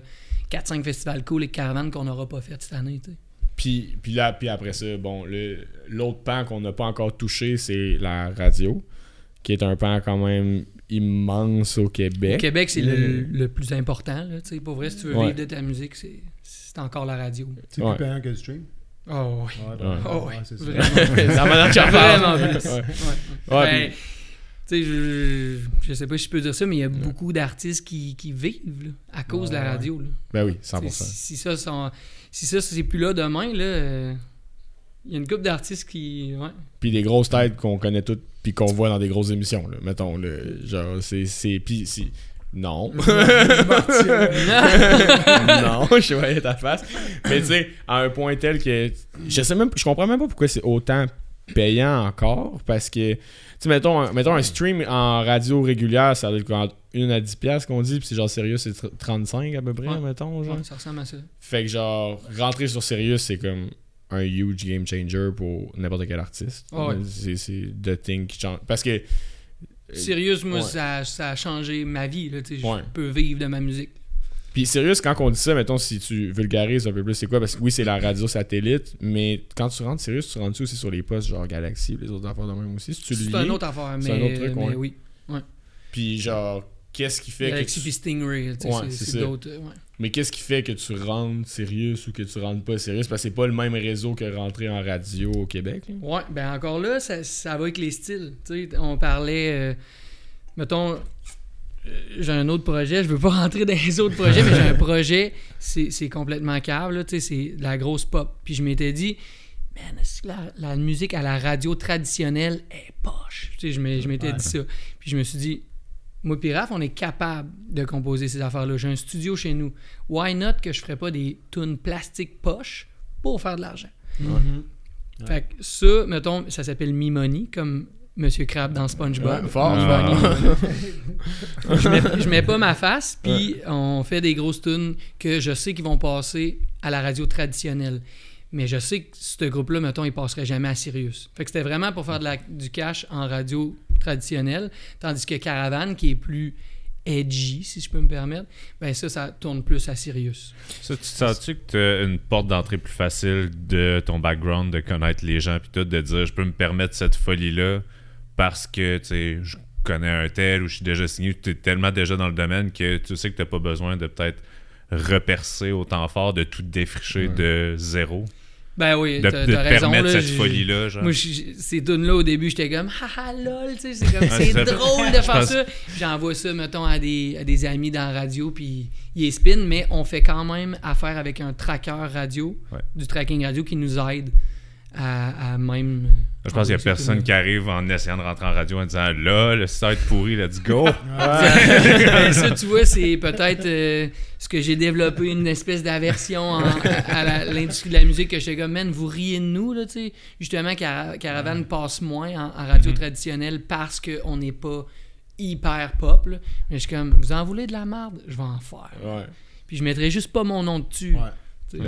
D: 4-5 festivals cool avec Caravane qu'on n'aura pas fait cette année, tu sais.
A: Puis, puis là, puis après ça, bon, le- l'autre pan qu'on n'a pas encore touché, c'est la radio, qui est un pan quand même immense au Québec.
D: Au Québec, c'est
A: Le-
D: le, le plus important. Là, tu sais. pour vrai, si tu veux
A: Ouais.
D: vivre de ta musique, c'est, c'est encore la radio.
B: C'est
A: Ouais.
B: plus payant que le stream.
D: Oh, oui.
B: Ouais,
A: Ouais.
D: Oh, ouais.
B: c'est ça.
D: Vraiment. Vraiment plus. Sais, je, je sais pas si je peux dire ça, mais il y a beaucoup d'artistes qui, qui vivent là, à cause de la radio. Là.
A: Ben oui,
D: Tu sais,
A: 100%.
D: Si, si ça, sont- si ça, c'est plus là demain, là, euh, il y a une couple d'artistes qui. Ouais.
A: Puis des grosses têtes qu'on connaît toutes, puis qu'on voit dans des grosses émissions, là. Mettons, le genre, c'est... c'est puis si... Non. non, je voyais ta face. Mais tu sais, à un point tel que... Je sais même... Je comprends même pas pourquoi c'est autant payant encore, parce que... Tu sais, mettons, un- mettons un stream en radio régulière, ça doit être entre 1 à 10 piastres qu'on dit, puis c'est genre sérieux, c'est tr- 35 à peu près,
D: Ouais.
A: mettons, genre.
D: Ouais, ça ressemble à ça.
A: Fait que genre, rentrer sur Sirius, c'est comme un huge game changer pour n'importe quel artiste.
D: Ouais.
A: C'est, c'est the thing qui change. Parce que.
D: Sérieux, moi,
A: Ouais.
D: ça, ça a changé ma vie. Là. Je peux vivre de ma musique.
A: Puis Sirius, quand on dit ça, mettons, si tu vulgarises un peu plus, c'est quoi? Parce que oui, c'est la radio satellite, mais quand tu rentres Sirius, tu rentres aussi sur les postes genre Galaxy, les autres affaires de même aussi? Si tu le
D: C'est une autre affaire, mais,
A: c'est un autre truc,
D: mais
A: ouais.
D: oui.
A: Puis genre, qu'est-ce qui fait
D: Galaxy
A: que. Tu...
D: Stingray, tu sais,
A: Ouais,
D: c'est, d'autres. euh.
A: Mais qu'est-ce qui fait que tu rentres Sirius ou que tu rentres pas Sirius Parce que c'est pas le même réseau que rentrer en radio au Québec. là.
D: Ouais, ben encore là, ça, ça va avec les styles. Tu sais, on parlait, euh, mettons, j'ai un autre projet, je veux pas rentrer dans les autres projets, mais j'ai un projet, c'est c'est complètement sais, c'est de la grosse pop. Puis je m'étais dit, man, est-ce que la, la musique à la radio traditionnelle est poche? Tu sais, je m'étais
B: Ouais.
D: dit ça. Puis je me suis dit, moi et Raph, on est capable de composer ces affaires-là. J'ai un studio chez nous. Why not que je ferais pas des tunes plastique poche pour faire de l'argent?
B: Mhm.
D: Fait que ça, mettons, ça s'appelle Me-Money, comme Monsieur Crab dans SpongeBob.
A: Ouais, fort.
D: Money. je, mets, je mets pas ma face, puis on fait des grosses tunes que je sais qu'ils vont passer à la radio traditionnelle. Mais je sais que ce groupe-là, mettons, il passerait jamais à Sirius. Fait que c'était vraiment pour faire de la- du cash en radio traditionnelle. Tandis que Caravane, qui est plus edgy, si je peux me permettre, ben ça, ça tourne plus à Sirius.
C: Ça, tu te sens-tu que tu as une porte d'entrée plus facile de ton background, de connaître les gens, puis tout, de dire je peux me permettre cette folie-là parce que tu sais, je connais un tel ou je suis déjà signé, tu es tellement déjà dans le domaine que tu sais que tu n'as pas besoin de peut-être repercer autant fort, de tout défricher de zéro.
D: Ben oui,
C: De,
D: t'as
C: de
D: t'as
C: te
D: raison.
C: permettre
D: là,
C: cette
D: j'ai-
C: folie-là. Genre.
D: Moi, je- ces tunes-là, au début, j'étais comme, haha, lol, tu sais, c'est comme, c'est drôle de faire
C: pense-
D: ça. J'envoie ça, mettons, à des, à des amis dans la radio, puis ils spin, mais on fait quand même affaire avec un tracker radio,
C: Ouais.
D: du tracking radio qui nous aide à, à même.
C: Je pense qu'il n'y a personne qui arrive en essayant de rentrer en radio en disant là, le site pourri, let's go.
D: Ben, ça, tu vois, c'est peut-être euh, ce que j'ai développé, une espèce d'aversion en- à, l'industrie de la musique que j'étais comme, man, vous riez de nous, là, tu sais. Justement, Cara- Caravane passe moins en, en radio
C: Mhm.
D: traditionnelle parce qu'on n'est pas hyper pop, là. Mais je suis comme, vous en voulez de la merde? Je vais en faire.
A: Ouais.
D: Puis je mettrai juste pas mon nom dessus.
B: Ouais.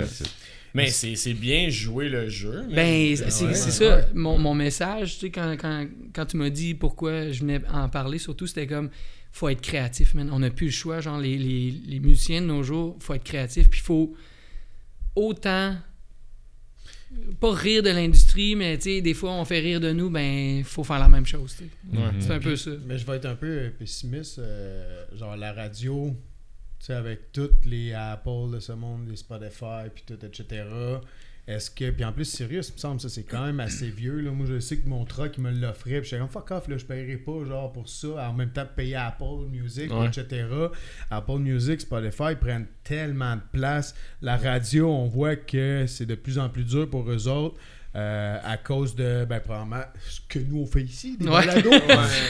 A: Mais c'est, c'est bien jouer le jeu. mais-
D: Ben, c'est
A: Ouais.
D: ça. Mon, mon message, tu sais, quand, quand, quand tu m'as dit pourquoi je venais en parler, surtout, c'était comme, faut être créatif, man. On n'a plus le choix. Genre, les, les, les musiciens de nos jours, faut être créatif. Puis, faut autant. Pas rire de l'industrie, mais tu sais, des fois, on fait rire de nous, ben, faut faire la même chose. tu sais.
A: Ouais.
D: C'est un peu ça.
B: Mais je vais être un peu pessimiste. euh, genre la radio, tu sais, avec toutes les Apple de ce monde, les Spotify, puis tout, etc. Est-ce que. Puis en plus, Sirius, il me semble, ça, c'est quand même assez vieux. Là. Moi, je sais que mon truck, il me l'offrait. Puis j'étais comme, fuck off, là, je paierai pas, genre, pour ça. En même temps, payer Apple Music,
A: Ouais.
B: etc. Apple Music, Spotify, ils prennent tellement de place. La radio, on voit que c'est de plus en plus dur pour eux autres. Euh, à cause de, ben, probablement, ce que nous on fait ici, des
D: Ouais.
B: balados,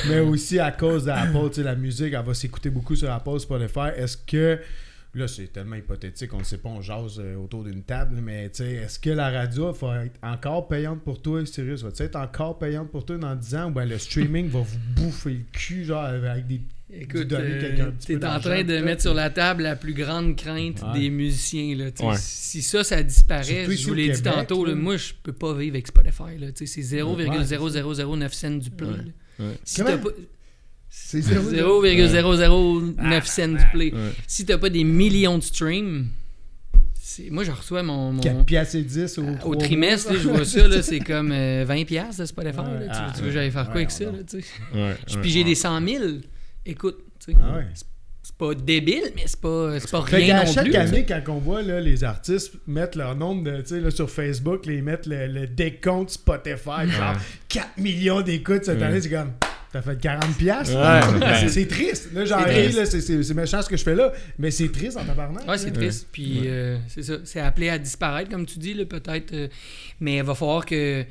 B: mais aussi à cause d'Apple, tu sais, la musique, elle va s'écouter beaucoup sur Apple, Spotify. Est-ce que là, c'est tellement hypothétique, on ne sait pas, on jase euh, autour d'une table, mais tu sais, est-ce que la radio va être encore payante pour toi, sérieux? Va-tu être encore payante pour toi dans 10 ans ou ben le streaming va vous bouffer le cul, genre, avec des.
D: Écoute, euh,
B: quelqu'un un petit
D: t'es
B: peu
D: en train de mettre sur la table la plus grande crainte
B: Ouais.
D: des musiciens. Là, tu.
A: Ouais.
D: Si ça, ça disparaît,
B: Surtout
D: je vous l'ai dit tantôt, là, moi, je peux pas vivre avec Spotify. tu C'est 0,0009 cents du là.
A: Ouais.
D: Si
B: Comment? C'est zéro-
D: 0,009 cents du play.
A: Ouais.
D: Si t'as pas des millions de streams, moi, je reçois mon... mon-
B: 4 piastres et 10 au,
D: Au
B: trois
D: trimestre, là, je vois ça, là, c'est comme euh, 20$ piastres de Spotify. là.
B: Ouais,
D: Tu-
B: ah,
D: tu, veux que j'aille faire quoi
B: ouais,
D: avec ça? Là, tu sais? Puis
A: ouais.
D: j'ai des 100 000. Écoute, tu sais,
B: Ah ouais.
D: c'est pas débile, mais c'est pas, c'est pas
B: Fait
D: rien
B: qu'à
D: non
B: chaque
D: plus.
B: année, quand on voit là, les artistes mettre leur nombre de, tu sais, là, sur Facebook, les mettre le, le décompte Spotify, genre 4 millions d'écoutes cette année, c'est comme. T'as fait 40 piastres?
A: Ouais.
B: C'est- triste. Là, j'en
D: C'est
B: ris, c'est- c'est c'est méchant ce que je fais là, mais c'est triste en tabarnak.
D: Ouais, c'est triste. Puis euh, c'est ça. C'est appelé à disparaître, comme tu dis, là, peut-être. euh, mais il va falloir que. Tu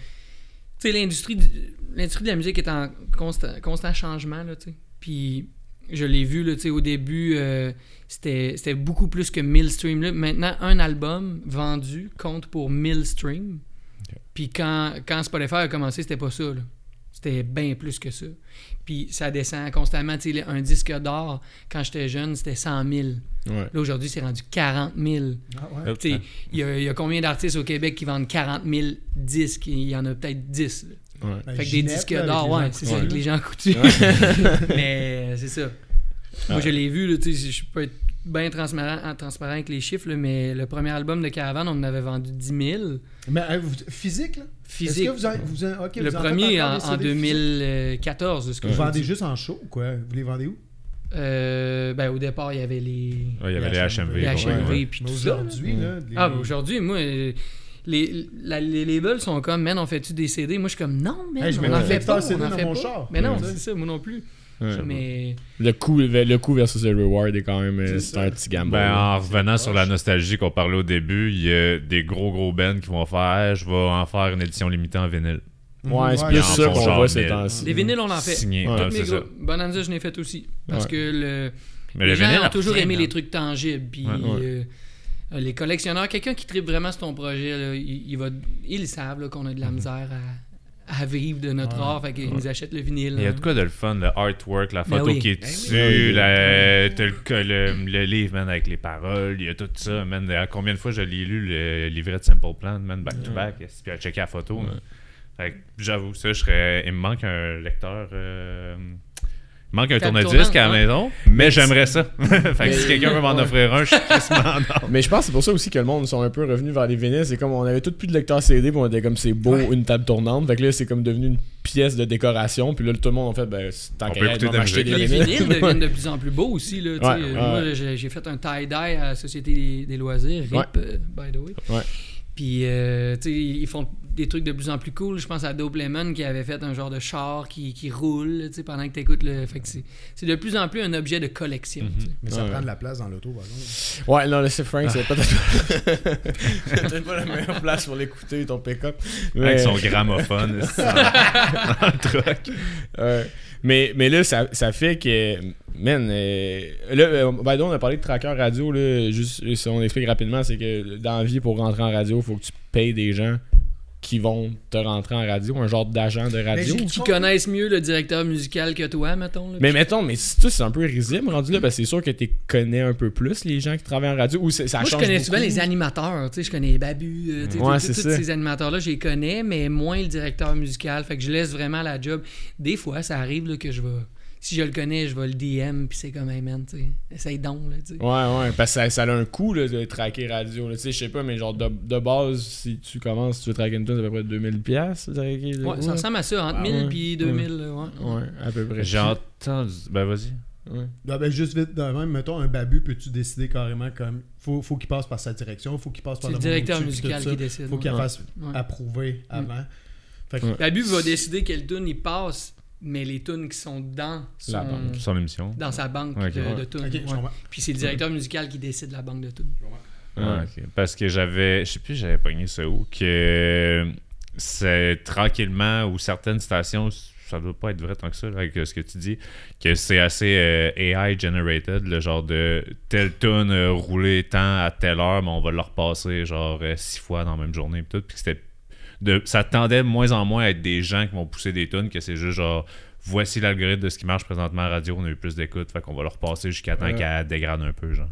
D: sais, l'industrie, du- l'industrie de la musique est en constant, constant changement, là, tu sais. Puis je l'ai vu, là, tu sais, au début, euh, c'était c'était beaucoup plus que 1000 streams. Là. Maintenant, un album vendu compte pour 1000 streams. Puis quand, quand Spotify a commencé, c'était pas ça, là. C'était bien plus que ça. Puis ça descend constamment. Tu sais, un disque d'or, quand j'étais jeune, c'était 100 000.
A: Ouais.
D: Là, aujourd'hui, c'est rendu 40 000.
B: Ah ouais.
C: Hop,
D: Tu sais,
C: hein.
D: Il y, a- il y a combien d'artistes au Québec qui vendent 40 000 disques? Il y en a peut-être 10. là.
A: Ouais.
B: Ben,
D: Fait que des disques d'or, ouais, c'est ça, avec les gens coutus. Mais c'est ça. Moi, je l'ai vu, là, tu sais, je peux être bien transparent, en- transparent avec les chiffres, là, mais le premier album de Caravane, on en avait vendu 10 000.
B: Mais euh, physique, là?
D: Physique.
B: Est-ce que vous en, vous en- ok,
D: Le
B: vous en faites
D: premier en,
B: des
D: en
B: CD physiques?
D: 2014, de ce que
B: Vous
D: je
B: vendez juste en show, quoi? Vous les vendez où?
D: Euh, ben, au départ, il y avait les,
C: Ouais, il y avait les HMV.
D: les HMV
C: ouais.
D: puis
B: Mais
D: tout ça. là.
B: aujourd'hui, là. les-
D: Ah, ben, aujourd'hui, moi, euh, les, la- les labels sont comme, man, on fait-tu des CD? Moi, je suis comme, non, man,
B: Hey, je
D: on en fait pas.
B: CD
D: on en
B: dans
D: fait
B: mon char.
D: Mais non, c'est ça, moi non plus.
A: Ouais.
D: Mais
A: Le coût, le coût versus le reward est quand même. euh,
B: C'est
A: un petit gamble.
C: Ben, en revenant sur la nostalgie qu'on parlait au début, il y a des gros gros bands qui vont faire Hey, je vais en faire une édition limitée en vinyle.
A: Ouais, c'est
B: Ouais,
A: plus ça qu'on voit ces temps-ci.
D: les vinyles, on en fait.
C: Signé.
A: Ouais.
C: Ouais,
D: Toutes
C: c'est
D: mes
C: ça.
D: gros- Bonanza, je l'ai fait aussi. Parce
A: Ouais.
D: que le,
C: Mais
D: les
C: le
D: gens ont toujours aimé les trucs tangibles. Puis
C: Ouais.
A: Ouais.
D: euh, les collectionneurs, quelqu'un qui tripe vraiment sur ton projet, là, il, il va, ils savent là, qu'on a de la misère à, à vivre de notre
B: Ouais.
D: art. Fait qu'ils nous achètent le vinyle.
C: Il y a de quoi de le fun, le artwork, la
D: Ben
C: photo
D: oui.
C: qui est
B: Ben
C: dessus,
A: oui.
C: la- t'as le, le, le livre, man, avec les paroles, il y a tout ça, man. Combien de fois je l'ai lu, le livret de Simple Plan, man, back to back, puis à checker la photo. man? Fait que j'avoue, ça, je serais. Il me manque un lecteur. euh, manque un tourne-disque à la maison, mais j'aimerais ça. fait que si quelqu'un veut m'en
A: ouais.
C: offrir un, je suis non.
A: Mais je pense que c'est pour ça aussi que le monde sont un peu revenus vers les vinyles. C'est comme on avait tout plus de lecteurs CD, puis on était comme c'est beau,
B: Ouais.
A: une table tournante. Fait que là, c'est comme devenu une pièce de décoration. Puis là, tout le monde en fait, ben, tant
C: On
A: qu'à acheter des
C: musique.
D: Les
A: vinyles.
D: vinyles deviennent de plus en plus beaux aussi. Là.
A: Ouais, ouais,
D: Moi, j'ai fait un tie-dye à la Société des, des loisirs, RIP,
A: Ouais.
D: euh, by the way.
A: Ouais.
D: Puis, euh, tu sais, ils font des trucs de plus en plus cool. Je pense à Dope Lemon qui avait fait un genre de char qui, qui roule tu sais, pendant que tu écoutes le. Fait que c'est c'est de plus en plus un objet de collection. sais.
B: Mais ça
A: Ouais.
B: prend de la place dans l'auto, par exemple.
A: Ouais, non, c'est Frank, c'est peut-être c'est peut-être pas la meilleure place pour l'écouter, ton pick-up. Mais-
C: Avec son gramophone c'est ça, dans le truck.
A: Ouais. mais, mais là, ça, ça fait que. Man, euh, là, euh, way, on a parlé de tracker radio. Là, juste euh, si on explique rapidement, c'est que dans la vie, pour rentrer en radio, il faut que tu payes des gens qui vont te rentrer en radio, un genre d'agent de radio.
D: Qui connaissent mieux le directeur musical que toi, mettons. là.
A: Mais mettons, mais si tu c'est un peu risible rendu là, parce que c'est sûr que tu connais un peu plus les gens qui travaillent en radio. Ou c'est- ça
D: Moi, je connais
A: beaucoup.
D: souvent les animateurs. Tu sais, je connais Babu. euh, tu sais,
A: Ouais,
D: tout-
A: c'est
D: tous ces animateurs-là, je les connais, mais moins le directeur musical. Fait que je laisse vraiment la job. Des fois, ça arrive là, que je vais. Si je le connais, je vais le DM, puis c'est comme, hey man, tu sais, essaye donc, là, tu sais.
A: Ouais, ouais, parce que ça, ça a un coût là, de traquer radio. là. Tu sais, je sais pas, mais genre de, de base, si tu commences, tu veux traquer une tune, c'est à peu près 2000$. piastres, traquer, là.
D: Ouais, ça ressemble à ça, entre
A: Ah,
D: 1000
A: ouais.
D: puis 2000. là, ouais.
A: Ouais, à peu près.
C: J'ai entendu. Ben, vas-y.
A: Ouais.
B: Ben, juste vite de même, mettons un babu, peux-tu décider carrément comme. Faut, faut qu'il passe par sa direction, faut qu'il passe par
D: C'est le
B: monde
D: directeur musical qui décide.
B: Faut
D: ouais.
B: qu'il
A: Ouais.
B: fasse
D: Ouais.
B: approuver avant. Fait que,
A: Ouais.
D: Babu va décider quelle tune il passe, mais les tunes qui sont dans, son-
A: La banque.
C: Son émission.
D: dans sa banque de, de tunes. Ouais. Puis c'est le directeur musical qui décide la banque de tunes.
C: Parce que j'avais. Je sais plus, j'avais pogné ça où. Que c'est tranquillement, ou certaines stations ça doit pas être vrai tant que ça, là, avec euh, ce que tu dis, que c'est assez euh, AI generated, le genre de telle tune euh, roulée tant à telle heure, mais on va le repasser genre euh, six fois dans la même journée, pis tout, puis que c'était de, ça tendait de moins en moins à être des gens qui vont pousser des tunes, que c'est juste genre voici l'algorithme de ce qui marche présentement à radio, on a eu plus d'écoute, fait qu'on va le repasser jusqu'à temps
B: Ouais.
C: qu'elle dégrade un peu, genre.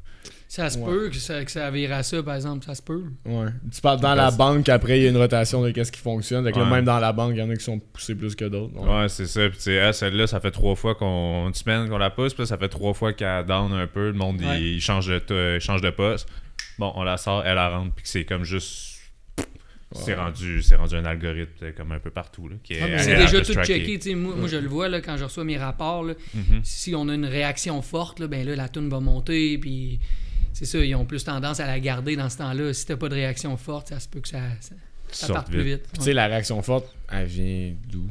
D: Ça se
A: Ouais.
D: peut que ça, que ça vire à ça, par exemple. Ça se peut.
A: Ouais. Tu parles dans la banque, après, il y a une rotation de qu'est-ce qui fonctionne. Fait que là,
C: Ouais.
A: même dans la banque, il y en a qui sont poussés plus que d'autres. Ouais.
C: Ouais, c'est ça. Puis, tu sais, elle, celle-là, ça fait trois fois qu'on. Une semaine qu'on la pousse, puis là, ça fait trois fois qu'elle down un peu. Le monde, il-
D: Ouais.
C: il, change de, t- change de poste. Bon, on la sort, elle la rentre, puis que c'est comme juste. C'est rendu, c'est rendu un algorithme euh, comme un peu partout. Là, qui est
B: Ah,
D: C'est déjà tout checké. Moi, moi, je le vois là, quand je reçois mes rapports. là,
C: Mhm.
D: si on a une réaction forte, là, ben là, la toune va monter. Puis c'est ça, ils ont plus tendance à la garder dans ce temps-là. Si t'as pas de réaction forte, ça se peut que ça, ça, parte plus vite.
A: Tu sais, la réaction forte, elle vient d'où?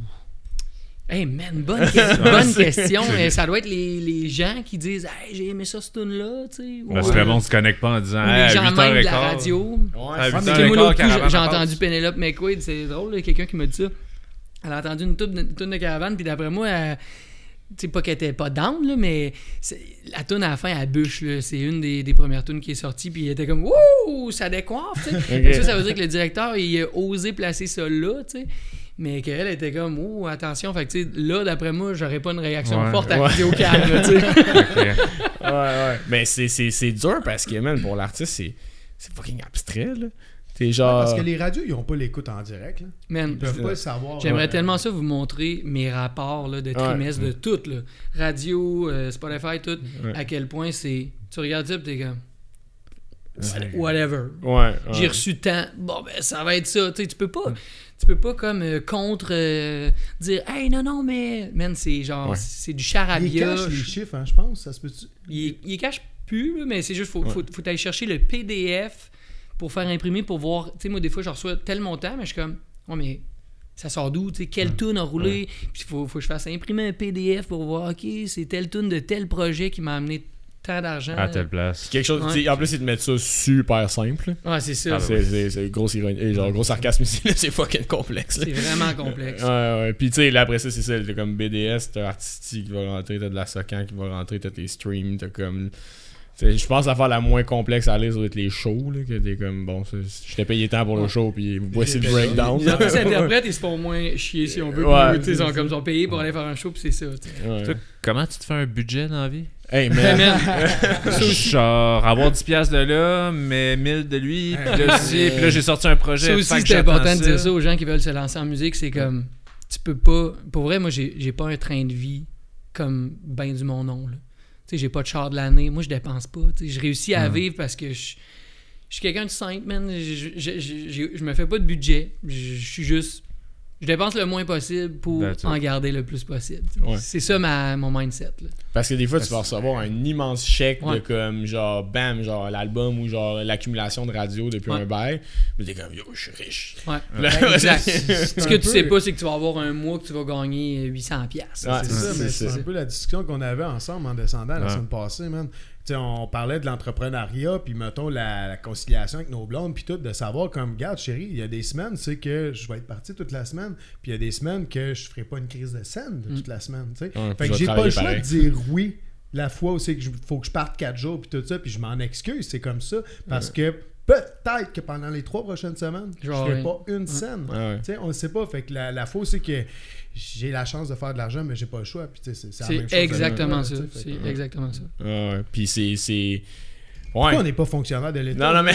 D: Hey man, bonne, que- bonne question. Euh, ça doit être les, les gens qui disent Hey, j'ai aimé ça, cette tune-là. tu sais. Ou,
C: Parce que
D: euh,
C: le monde se connecte pas en disant hey,
D: les
C: à
D: gens
C: 8
D: même de la radio.
A: Ouais,
D: j'ai
C: en
D: entendu. Penelope McQuaid, c'est drôle, quelqu'un qui m'a dit ça. Elle a entendu une toune de, caravane, puis d'après moi, elle- tu sais, pas qu'elle était pas down, là, mais la toune à la fin, elle bûche. C'est une des, des premières tunes qui est sortie, puis elle était comme Wouh, ça décoiffe, Ça, ça veut dire que le directeur, il a osé placer ça là, tu sais. Mais qu'elle était comme, oh, attention. Fait que, tu sais, là, d'après moi, j'aurais pas une réaction
C: Ouais.
D: forte à
A: Ouais.
D: Vidéo Calme,
A: ouais, ouais. Mais c'est- c'est c'est dur parce que, man, pour l'artiste, c'est c'est fucking abstrait, là. T'es genre.
B: Parce que les radios, ils ont pas l'écoute en direct. Là.
D: Man,
B: Ils peuvent pas le savoir.
D: J'aimerais tellement ça vous montrer mes rapports là, de trimestre, de tout, là. radio, euh, Spotify, tout,
A: Ouais.
D: à quel point c'est. Tu regardes ça, pis t'es comme. Whatever.
A: Ouais. ouais.
D: J'ai reçu tant. Bon, ben, ça va être ça. Tu sais, tu peux pas. Tu peux pas comme euh, contre euh, dire Hey non non mais man c'est genre
A: Ouais.
D: c'est du charabia.
B: cachent les chiffres, hein, je pense. Ça se peut-tu?
D: Il, il cache plus, mais c'est juste faut,
A: Ouais.
D: faut, faut aller chercher le PDF pour faire imprimer pour voir. Tu sais, moi, des fois, je reçois tel montant, mais je suis comme, ouais, mais ça sort d'où? Tu sais, quelle tune a roulé? Puis il faut, faut que je fasse imprimer un PDF pour voir, OK, c'est telle tune de tel projet qui m'a amené tant d'argent.
C: À telle place.
A: Quelque chose,
D: Ouais.
A: En plus, ils te mettent ça super simple.
D: Ouais, c'est ça.
C: Ah,
A: C'est c'est- c'est grosse ironie. Genre, gros sarcasme ici, c'est fucking complexe. là.
D: C'est vraiment complexe.
A: Ouais, ouais. Puis, tu sais, là, après ça, c'est ça. T'as comme BDS, t'as artistique qui va rentrer, t'as de la Socan qui va rentrer, t'as tes streams, t'as comme. tu sais, Je pense à faire la moins complexe à doit être les shows, là, que t'es comme, bon, je t'ai payé tant pour le show, puis voici le breakdown.
D: Les artistes interprètes, ils se font moins chier si on veut.
A: Ouais.
D: ils sont comme ils sont payés pour aller faire un show, puis c'est ça.
A: Ouais.
C: Toi, comment tu te fais un budget dans la vie?
A: Hey, man.
C: Genre, avoir 10$ piastres de là, mais 1000 de lui, puis là, aussi, puis là, j'ai sorti un projet.
D: Ça aussi, c'est important de dire ça aux gens qui veulent se lancer en musique. C'est comme, tu peux pas. Pour vrai, moi, j'ai j'ai pas un train de vie comme ben du mon nom. Tu sais, j'ai pas de char de l'année. Moi, je dépense pas. Tu sais, je réussis à vivre parce que je, je suis quelqu'un de simple, man. Je, je, je, je- je me fais pas de budget. Je suis juste. Je dépense le moins possible pour
C: That's it.
D: en garder le plus possible.
A: Ouais.
D: C'est ça ma, mon mindset. là.
A: Parce que des fois, tu vas recevoir un immense chèque de comme, genre, bam, genre l'album ou genre l'accumulation de radio depuis
D: Ouais.
A: un bail. Mais t'es comme, yo, je suis riche.
D: Ouais.
A: Là,
D: Exact. Ce que tu sais pas, c'est que tu vas avoir un mois que tu vas gagner 800$. piastres.
A: Ouais,
B: C'est ça, mais c'est un peu la discussion qu'on avait ensemble en descendant la semaine passée, man. On parlait de l'entrepreneuriat, puis mettons la, la conciliation avec nos blondes, puis tout, de savoir comme, regarde, chérie, il y a des semaines, c'est que je vais être parti toute la semaine, puis il y a des semaines que je ferai pas une crise de scène de toute la semaine, tu sais.
A: Ouais,
B: fait que j'ai pas le choix
A: pareil.
B: de dire oui la fois où c'est que je- faut que je parte quatre jours, puis tout ça, puis je m'en excuse, c'est comme ça, parce que peut-être que pendant les trois prochaines semaines, je
D: Genre,
B: ferai
D: oui.
B: pas une scène.
A: Ouais.
B: On ne sait pas. Fait que la, la c'est que j'ai la chance de faire de l'argent, mais j'ai pas le choix. Puis, c'est- c'est la même
D: C'est
B: chose
D: exactement ça. C'est exactement ça.
A: Puis c'est.
B: Pourquoi on n'est pas fonctionnaire de l'État?
A: Non, non, mais.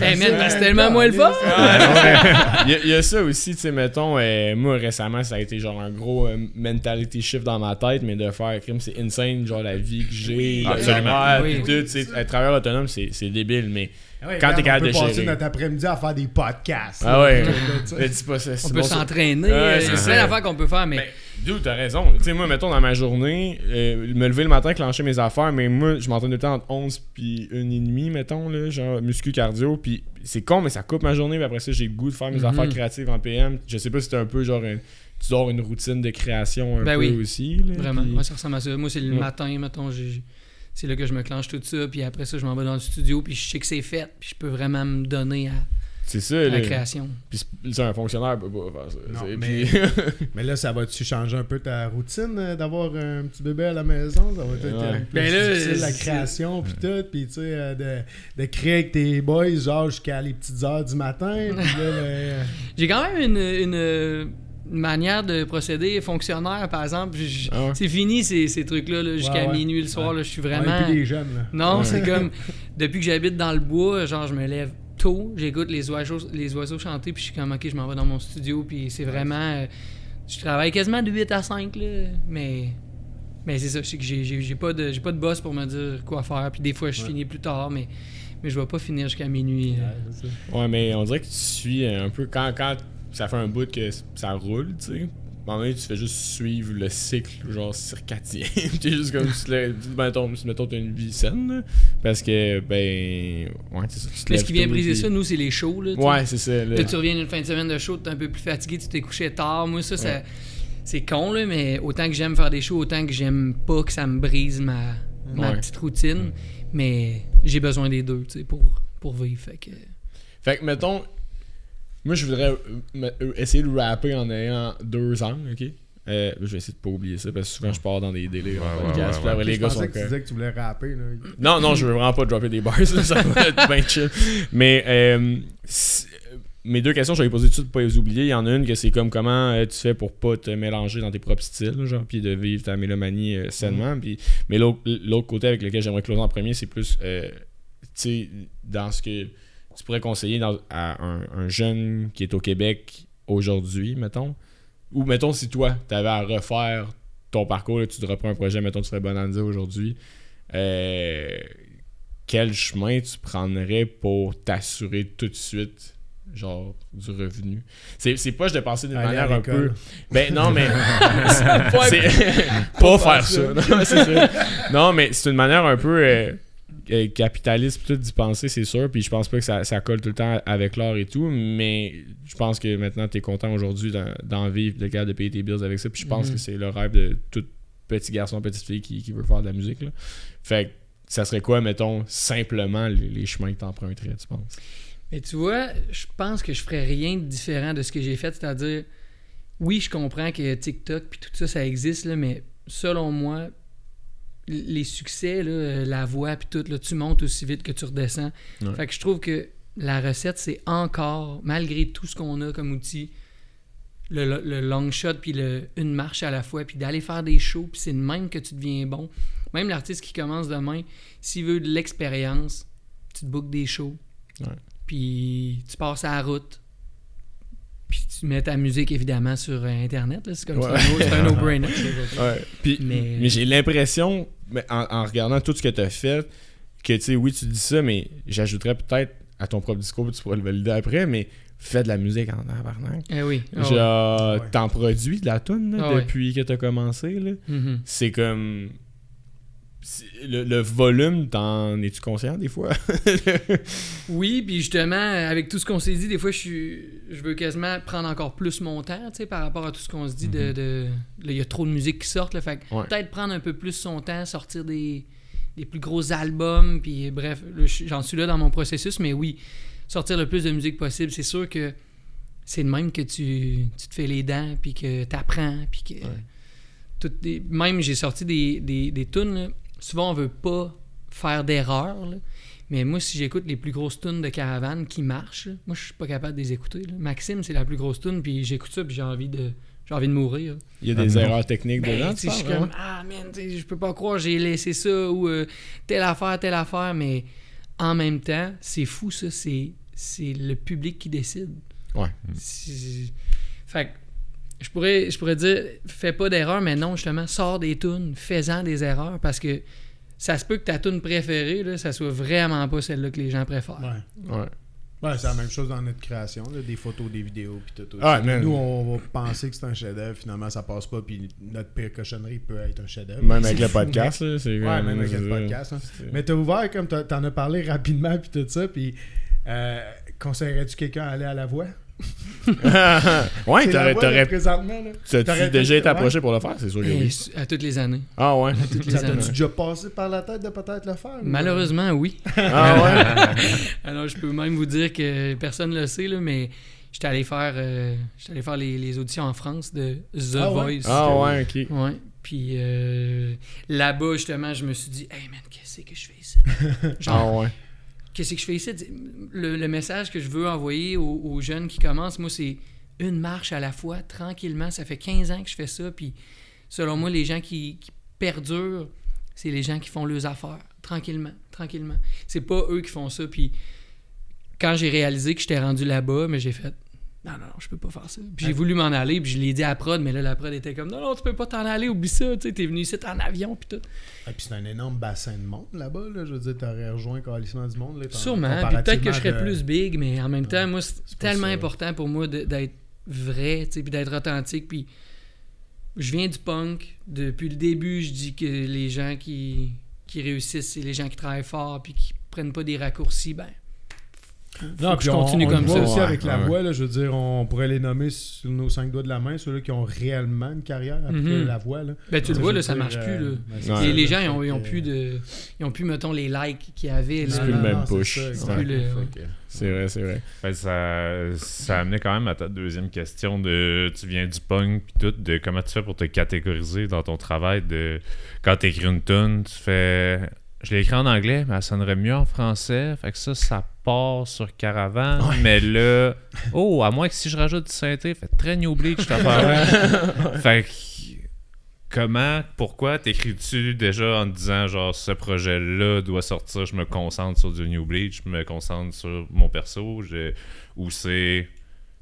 D: Hey man, ben, c'est tellement moins le fun!
A: Ouais, Il y, a- il y a ça aussi, tu sais, mettons, euh, moi récemment, ça a été genre un gros euh, mentality shift dans ma tête, mais de faire crime, c'est insane, genre la vie que j'ai,
C: absolument.
D: Oui.
A: tout, tu sais, être travailleur autonome, c'est c'est débile, mais.
B: Ouais,
A: Quand t'es capable
B: on peut
A: de
B: passer
A: gérer.
B: notre après-midi à faire des podcasts.
A: Ah
B: là,
A: ouais.
D: On peut s'entraîner.
A: Ouais, c'est
D: d'affaires qu'on peut faire, mais.
A: Ben, Dude, t'as raison. Tu sais, moi, mettons, dans ma journée, euh, me lever le matin, clencher mes affaires, mais moi, je m'entraîne tout le temps entre 11 puis 1 et demi, mettons, là, genre muscu cardio, puis c'est con, mais ça coupe ma journée, puis après ça, j'ai le goût de faire mes
D: Mhm.
A: affaires créatives en PM. Je sais pas si c'est un peu genre, un- tu dors une routine de création un
D: Ben
A: peu
D: oui.
A: aussi. là,
D: Vraiment,
A: puis-
D: moi, ça ressemble à ça. Moi, c'est le
A: Ouais.
D: matin, mettons, j'ai- c'est là que je me clenche tout ça, puis après ça, je m'en vais dans le studio, puis je sais que c'est fait, puis je peux vraiment me donner à.
A: C'est ça,
D: la
A: là.
D: création.
A: Puis c'est- un fonctionnaire peut pas faire ça.
B: Non, mais-
A: puis-
B: Mais là, ça va-tu changer un peu ta routine euh, d'avoir un petit bébé à la maison? Ça va être
A: Ouais.
B: euh, plus
D: Ben là,
B: difficile, la création puis tout, puis tu sais, euh, de, de créer avec tes boys, genre jusqu'à les petites heures du matin, là, le-
D: J'ai quand même une, une- manière de procéder fonctionnaire, par exemple.
A: Ah ouais?
D: C'est fini ces, ces trucs-là, là, jusqu'à
B: Ouais, ouais.
D: minuit le soir. là, je suis vraiment.
B: plus des jeunes, là.
D: Non,
A: Ouais.
D: c'est comme depuis que j'habite dans le bois, genre je me lève tôt, j'écoute les oiseaux, les oiseaux chanter, puis je suis comme ok, je m'en vais dans mon studio, puis c'est vraiment. euh, je travaille quasiment de 8 à 5, là, mais. Mais c'est ça, je sais que j'ai- j'ai j'ai pas, de- j'ai pas de boss pour me dire quoi faire, puis des fois je
B: Ouais.
D: finis plus tard, mais, mais je vais pas finir jusqu'à minuit.
B: Ouais, c'est
A: mais on dirait que tu suis un peu. Quand, quand ça fait un bout que ça roule, tu sais. À un moment donné, tu fais juste suivre le cycle, genre circadien. T'es juste comme si tu lèves- mettons, mettons, t'as une vie saine, là. Parce que, ben. Ouais, c'est ça. tu te
D: Mais ce qui vient briser
A: puis-
D: ça, nous, c'est les shows. Là.
A: Ouais, c'est ça. là.
D: Là, tu reviens d'une fin de semaine de show, t'es un peu plus fatigué, tu t'es couché tard. Moi, ça, ça c'est con, là, mais autant que j'aime faire des shows, autant que j'aime pas que ça me brise ma, ma
A: Ouais.
D: petite routine. Mais j'ai besoin des deux, tu sais, pour, pour vivre. Fait que...
A: Fait que, mettons, moi, je voudrais euh, euh, essayer de rapper en ayant deux ans, ok? Euh, je vais essayer de pas oublier ça parce que souvent je pars dans des délires en
C: Ouais,
A: podcast. les
B: je
A: gars
B: pensais
A: sont
B: que tu disais que tu voulais rapper, là.
A: Non, non, je veux vraiment pas dropper des bars, ça, va être bien chill. Mais euh, mes deux questions, je vais les poser tout de suite, pas les oublier. Il y en a une que c'est comme comment euh, tu fais pour pas te mélanger dans tes propres styles, genre, puis de vivre ta mélomanie euh, sainement. Puis, mais l'autre l'autre côté avec lequel j'aimerais closer en premier, c'est plus, euh, tu sais, dans ce que tu pourrais conseiller dans- à un, un jeune qui est au Québec aujourd'hui, mettons. Ou mettons si toi, tu avais à refaire ton parcours, là, tu te reprends un projet, mettons tu ferais Bonanza aujourd'hui. Euh, quel chemin tu prendrais pour t'assurer tout de suite genre du revenu? C'est c'est pas de penser d'une manière un peu ben non mais c'est pas faire ça non. Non, mais c'est une manière un peu euh, euh, capitaliste tout d'y penser c'est sûr puis je pense pas que ça, ça colle tout le temps avec l'art et tout mais je pense que maintenant t'es content aujourd'hui d'en- vivre de capable de payer tes bills avec ça puis je pense
D: Mhm.
A: que c'est le rêve de tout petit garçon petite fille qui, qui veut faire de la musique là. fait que ça serait quoi mettons simplement les, les chemins que t'emprunterais tu penses?
D: Mais tu vois, je pense que je ferais rien de différent de ce que j'ai fait. C'est-à-dire, oui, je comprends que TikTok puis tout ça, ça existe, là, mais selon moi, les succès, là, euh, la voix puis tout, là, tu montes aussi vite que tu redescends.
A: Ouais.
D: Fait que je trouve que la recette, c'est encore, malgré tout ce qu'on a comme outil, le, le- le long shot puis une marche à la fois, puis d'aller faire des shows, puis c'est de même que tu deviens bon. Même l'artiste qui commence demain, s'il veut de l'expérience, tu te bookes des shows, puis tu passes à la route, puis tu mets ta musique évidemment sur euh, Internet. C'est comme
A: Ouais.
D: c'est un no-brainer.
A: Ouais. Puis,
D: Mais-
A: mais, j'ai l'impression, en, en regardant tout ce que tu as fait, que tu sais, oui, tu dis ça, mais j'ajouterais peut-être à ton propre discours, tu pourras le valider après, mais fais de la musique en tabarnak.
D: Eh oui. Ouais.
A: Genre,
B: Ouais.
A: t'en produis de la toune là,
D: Ah ouais.
A: depuis que t'as commencé. Là.
D: Mhm.
A: C'est comme. Le, le volume, t'en es-tu conscient des fois?
D: Oui, puis justement, avec tout ce qu'on s'est dit, des fois, je, suis, je veux quasiment prendre encore plus mon temps, tu sais, par rapport à tout ce qu'on se dit de... de- là, il y a trop de musique qui sort, là, fait que
A: Mhm. Ouais.
D: peut-être prendre un peu plus son temps, sortir des, des plus gros albums, puis bref, j'en suis là dans mon processus, mais oui, sortir le plus de musique possible, c'est sûr que c'est de même que tu, tu te fais les dents, puis que tu apprends, puis que... toutes des- même j'ai sorti des, des, des tunes, là, souvent on veut pas faire d'erreur, mais moi si j'écoute les plus grosses tunes de Caravane qui marchent, là, moi je suis pas capable de les écouter. là. Maxime c'est la plus grosse tune, puis j'écoute ça, puis j'ai envie de j'ai envie de mourir. là.
A: Il y a
C: Ah,
A: des
C: non.
A: erreurs techniques
D: Ben,
A: dedans,
D: tu je suis comme ah man, je peux pas croire j'ai laissé ça ou euh, telle affaire, telle affaire, mais en même temps c'est fou ça, c'est c'est le public qui décide.
A: Ouais.
D: Fait que je pourrais, je pourrais dire, fais pas d'erreur, mais non, justement, sors des tunes, fais-en des erreurs, parce que ça se peut que ta tune préférée, là, ça soit vraiment pas celle-là que les gens préfèrent.
B: Ouais.
A: Ouais.
B: Ouais, c'est la même chose dans notre création, là, des photos, des vidéos, puis tout. tout
A: Ah.
B: Nous, on va penser que c'est un chef-d'œuvre, finalement, ça passe pas, puis notre pire cochonnerie peut être un chef-d'œuvre.
A: Même avec le podcast, là, c'est
B: Ouais, même avec le podcast. hein. Mais t'as ouvert, comme t'en as parlé rapidement, puis tout ça, puis euh, conseillerais-tu quelqu'un à aller à la voix?
A: ouais, t'aurais, t'aurais,
B: là, présentement, là.
A: t'as-tu
B: T'aurais
A: déjà été approché
B: ouais.
A: pour le faire? C'est sûr que oui.
D: à toutes les années.
A: Ah ouais?
D: Toutes les
B: Ça
D: années.
B: t'a-tu déjà passé par la tête de peut-être le faire?
D: Malheureusement, oui.
A: Ah ouais?
D: Alors, je peux même vous dire que personne ne le sait, là, mais j'étais allé faire, euh, j'étais allé faire les, les auditions en France de The
B: Ah ouais?
D: Voice.
A: Ah ouais, ok.
D: Ouais. Puis euh, là-bas, justement, je me suis dit, hey man, qu'est-ce que je fais ici? Genre,
A: Ah ouais.
D: Qu'est-ce que je fais ici? Le, message que je veux envoyer aux, aux jeunes qui commencent, moi, c'est une marche à la fois, tranquillement. Ça fait 15 ans que je fais ça. Puis selon moi, les gens qui, qui perdurent, c'est les gens qui font leurs affaires, tranquillement, tranquillement. C'est pas eux qui font ça. Puis quand j'ai réalisé que j'étais rendu là-bas, mais j'ai fait. Non, non, non, je peux pas faire ça. Puis j'ai voulu m'en aller, puis je l'ai dit à la prod, mais là, la prod était comme, non, non, tu peux pas t'en aller, oublie ça, tu sais, t'es venu ici en avion, puis tout.
B: Et puis c'est un énorme bassin de monde là-bas. Là. Je veux dire, t'aurais rejoint carrément du monde. Là,
D: Sûrement. Puis peut-être que je serais plus big, mais en même temps, moi, c'est tellement important pour moi d'être vrai, tu sais, puis d'être authentique. Puis je viens du punk. Depuis le début, je dis que les gens qui, qui réussissent, c'est les gens qui travaillent fort, puis qui prennent pas des raccourcis. Ben,
B: Non, puis
D: je
B: on-
D: continue
B: on
D: comme ça.
B: aussi
A: Ouais,
B: avec la
A: ouais.
B: voix, là, je veux dire, on pourrait les nommer sur nos cinq doigts de la main, ceux-là qui ont réellement une carrière après
D: Mhm.
B: la voix. Là.
D: ben tu le vois, là, ça marche plus.
B: euh,
D: Là.
B: ben,
D: les, gens, ils ont, ils ont
B: que-
D: plus de. Ils ont plus, mettons, les likes qu'il y avait.
B: Non,
D: là.
A: C'est plus le même push. C'est vrai, c'est vrai.
C: Ben, ça, ça amenait quand même à ta deuxième question de tu viens du punk puis tout, de comment tu fais pour te catégoriser dans ton travail de quand tu écris une tune, tu fais je l'ai écrit en anglais, mais elle sonnerait mieux en français. Fait que ça, ça part sur Caravane. Mais là, oh, à moins que si je rajoute du synthé, fait très New Bleach affaire Fait que, comment, pourquoi t'écris-tu déjà en te disant, genre, ce projet-là doit sortir, je me concentre sur du New Bleach, je me concentre sur mon perso, ou c'est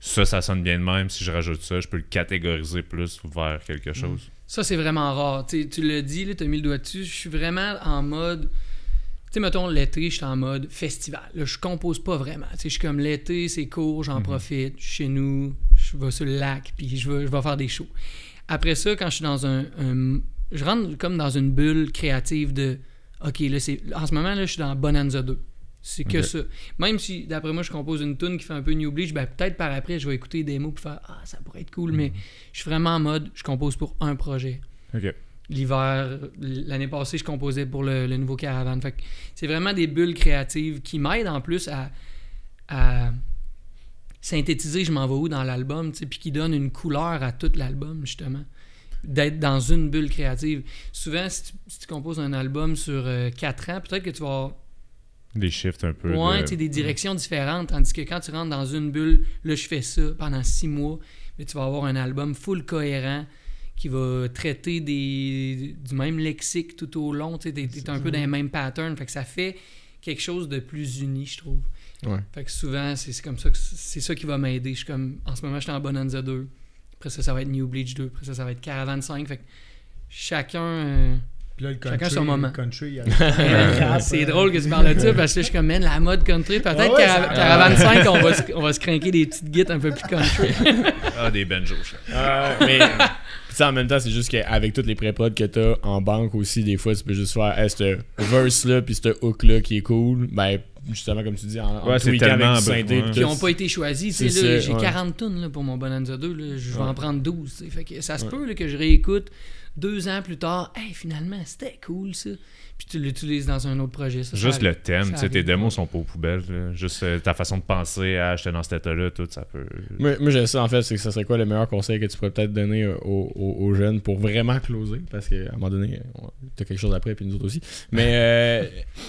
C: ça, ça sonne bien de même, si je rajoute ça, je peux le catégoriser plus vers quelque chose?
D: Ça, c'est vraiment rare. Tu l'as dit, tu as mis le doigt dessus. Je suis vraiment en mode. Tu sais, mettons, l'été, je suis en mode festival. Là, je compose pas vraiment. Je suis comme l'été, c'est court, j'en profite. Je suis chez nous, je vais sur le lac, puis je vais, je vais faire des shows. Après ça, quand je suis dans un, un- Je rentre comme dans une bulle créative de. Ok, là, c'est. En ce moment, là, je suis dans Bonanza 2. C'est que ça. Même si, d'après moi, je compose une tune qui fait un peu New Bleach, ben peut-être par après, je vais écouter des mots pour faire Ah, ça pourrait être cool, mais je suis vraiment en mode, je compose pour un projet. L'hiver, l'année passée, je composais pour le, le nouveau Caravan. Fait c'est vraiment des bulles créatives qui m'aident en plus à, à synthétiser je m'en vais où dans l'album, puis qui donnent une couleur à tout l'album, justement. D'être dans une bulle créative. Souvent, si tu, si tu composes un album sur 4 ans, peut-être que tu vas avoir
C: Des shifts un peu.
D: Ouais,
C: de-
D: des directions différentes. Tandis que quand tu rentres dans une bulle, là, je fais ça pendant six mois, mais tu vas avoir un album full cohérent qui va traiter des, du même lexique tout au long. Tu t'es un peu dans les mêmes patterns. Fait que ça fait quelque chose de plus uni, je trouve.
A: Ouais.
D: Fait que souvent, c'est, c'est comme ça que c'est ça qui va m'aider. Je suis comme, en ce moment, je suis en Bonanza 2. Après ça, ça va être New Bleach 2. Après ça, ça va être Caravan 5. Fait que chacun. euh,
B: Puis là, le
D: Chacun
B: country,
D: son moment.
B: le country, il y a-
D: c'est drôle que tu parles de ça parce que là, je suis comme, man, la mode country. Peut-être
B: ouais,
D: qu'à
B: ça-
D: Caravan 5, on va, se, on va se craquer des petites guites un peu plus country.
C: Ah, des banjos.
A: Euh, mais en même temps, c'est juste qu'avec toutes les pré-prods que t'as en banque aussi, des fois, tu peux juste faire hey, ce verse-là, puis ce hook-là qui est cool. Ben, justement, comme tu dis, en, en
C: Ouais, c'est tellement
A: avec synthé, puis
D: qui n'ont pas été choisis. Tu sais,
A: C'est
D: là, J'ai
A: ouais.
D: 40 tonnes là, pour mon Bonanza 2. là. Je vais
A: Ouais.
D: en prendre 12. tu sais. Fait que ça se
A: Ouais.
D: peut là, que je réécoute deux ans plus tard. Hey, finalement, c'était cool ça. Puis tu l'utilises dans un autre projet. Ça, ça
C: Juste le thème,
D: ça
C: tu sais, tes démos sont pas aux poubelles. là. Juste euh, ta façon de penser à j'étais dans cet état-là, tout ça peut.
A: Moi, moi j'ai ça en fait, c'est que ça serait quoi le meilleur conseil que tu pourrais peut-être donner euh, aux, aux- aux jeunes pour vraiment closer? Parce qu'à un moment donné, on- t'as quelque chose après, puis nous autres aussi. Mais euh,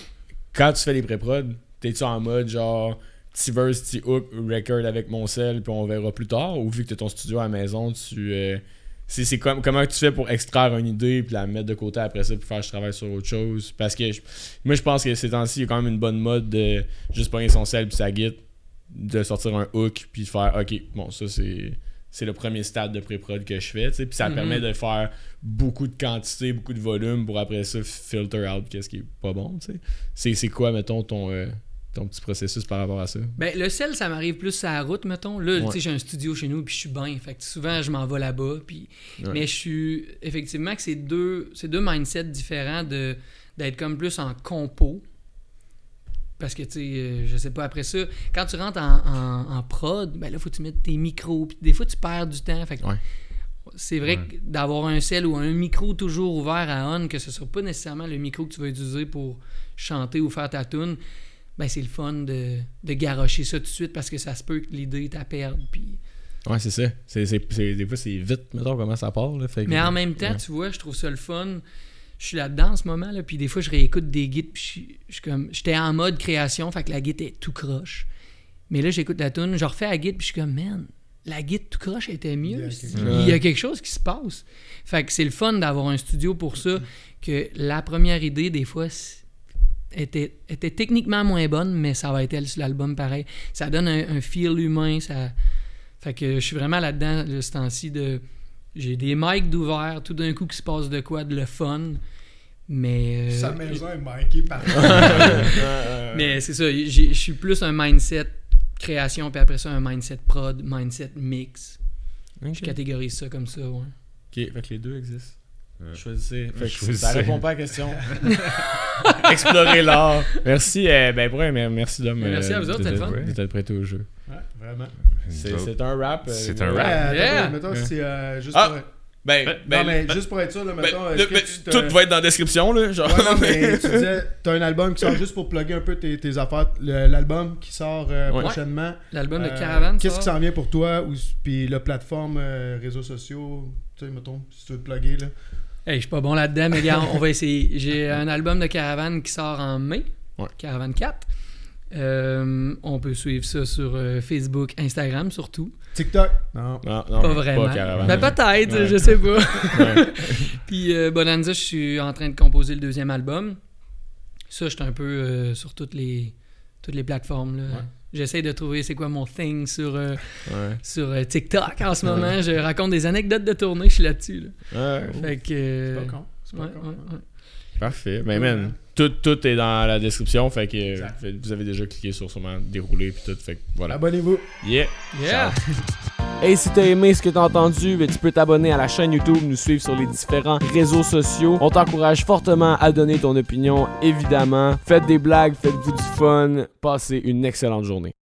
A: quand tu fais les pré-prod, t'es-tu en mode genre petit verse, petit hook, record avec mon sel, puis on verra plus tard? Ou vu que t'as ton studio à la maison, tu. C'est c'est comme, comment tu fais pour extraire une idée puis la mettre de côté après ça puis faire je travaille sur autre chose? Parce que je- moi je pense que ces temps-ci il y a quand même une bonne mode de juste pogner son sel puis sa guide de sortir un hook puis de faire ok bon ça c'est c'est le premier stade de pré-prod que je fais puis ça
D: Mhm.
A: permet de faire beaucoup de quantité beaucoup de volume pour après ça filter out qu'est-ce qui est pas bon c'est quoi mettons ton euh, ton petit processus par rapport à ça?
D: Ben, le sel, ça m'arrive plus à la route, mettons. Là,
A: Ouais.
D: tu sais, j'ai un studio chez nous, puis je suis bien. Fait que souvent, je m'en vais là-bas. Puis...
A: Ouais.
D: Mais je suis. Effectivement, que c'est deux, c'est deux mindsets différents de, d'être comme plus en compo. Parce que, tu sais, euh, je sais pas, après ça, quand tu rentres en, en- en prod, ben là, faut que tu mettes tes micros. Puis des fois, tu perds du temps. Fait que
A: Ouais.
D: c'est vrai que d'avoir un sel ou un micro toujours ouvert à on, que ce soit pas nécessairement le micro que tu vas utiliser pour chanter ou faire ta tune, ben c'est le fun de, de garrocher ça tout de suite parce que ça se peut que l'idée t'a perdre. Puis...
A: Ouais, c'est ça. C'est, c'est, c'est- des fois, c'est vite, mettons, comment ça part. Là, fait que-
D: Mais en même temps,
A: ouais.
D: tu vois, je trouve ça le fun. Je suis là-dedans en ce moment, là, puis des fois, je réécoute des guides, puis je suis- je comme... J'étais en mode création, fait que la guide est tout croche. Mais là, j'écoute la tune, je refais la guide, puis je suis comme, man, la guide tout croche était
B: Il y
D: mieux.
B: quelque
A: chose.
D: Il y a quelque chose qui se passe. Fait que c'est le fun d'avoir un studio pour ça, que la première idée, des fois, c'est- était, était techniquement moins bonne, mais ça va être elle sur l'album pareil. Ça donne un, un feel humain, ça... Fait que je suis vraiment là-dedans, le ce temps-ci, de... J'ai des mics d'ouvert, tout d'un coup qui se passe de quoi, de le fun. Mais... euh,
B: Sa maison est marquée par.
D: mais c'est ça, j'ai- je suis plus un mindset création, puis après ça, un mindset prod, mindset mix. Je catégorise ça comme ça, ouais.
A: Ok, fait que les deux existent. Choisissez. Fait que
C: Choisissez.
A: ça répond pas à la question. Explorer l'art. Merci, euh, ben ouais, mais merci.
D: Mais merci à vous autres.
A: D'être prêté au jeu.
B: Ouais, vraiment.
A: C'est, un rap. euh,
C: C'est
A: euh,
C: un rap.
D: Yeah.
B: mettons, c'est euh, juste
A: Ah!
B: pour.
A: Ben,
C: Ben,
A: ben,
B: non, mais
A: ben,
B: juste pour être sûr, là,
A: ben,
B: mettons, que
A: ben,
B: tu
A: tout va être dans la description, là. Genre.
B: Ouais, non, mais tu disais, t'as un album qui sort juste pour plugger un peu tes, tes affaires. L'album qui sort euh,
A: Ouais.
B: prochainement.
D: L'album de
B: Euh,
D: Caravane,
B: Qu'est-ce qui s'en vient pour toi? Ou, puis la plateforme, euh, réseaux sociaux, tu sais, mettons, si tu veux te plugger, là.
D: Hey, je suis pas bon là-dedans, mais regarde, on va essayer. J'ai un album de Caravane qui sort en mai.
A: Ouais.
D: Caravane 4. Euh, on peut suivre ça sur euh, Facebook, Instagram surtout.
B: TikTok? Non.
A: Non, non,
D: pas vraiment.
A: caravane.
D: Ben, peut-être,
A: Ouais.
D: je sais pas.
A: Ouais.
D: Puis euh, Bonanza, je suis en train de composer le deuxième album. Ça, je suis un peu euh, sur toutes les, toutes les plateformes. là. J'essaie de trouver c'est quoi mon thing sur, euh,
A: Ouais.
D: sur euh, TikTok en ce
A: Ouais.
D: moment. Je raconte des anecdotes de tournée, je suis là-dessus. là.
A: Ouais.
D: Fait que.
B: C'est
D: euh,
B: pas con. C'est pas
D: ouais,
B: con.
D: ouais, ouais.
A: Parfait. Ben,
B: Ouais.
A: man, tout, tout est dans la description. Fait que
B: Exact.
A: vous avez déjà cliqué sur sûrement dérouler puis tout. Fait que voilà.
B: Abonnez-vous.
A: Yeah.
D: Yeah!
E: Hey, si t'as aimé ce que t'as entendu, ben, tu peux t'abonner à la chaîne YouTube, nous suivre sur les différents réseaux sociaux. On t'encourage fortement à donner ton opinion, évidemment. Faites des blagues, faites-vous du fun. Passez une excellente journée.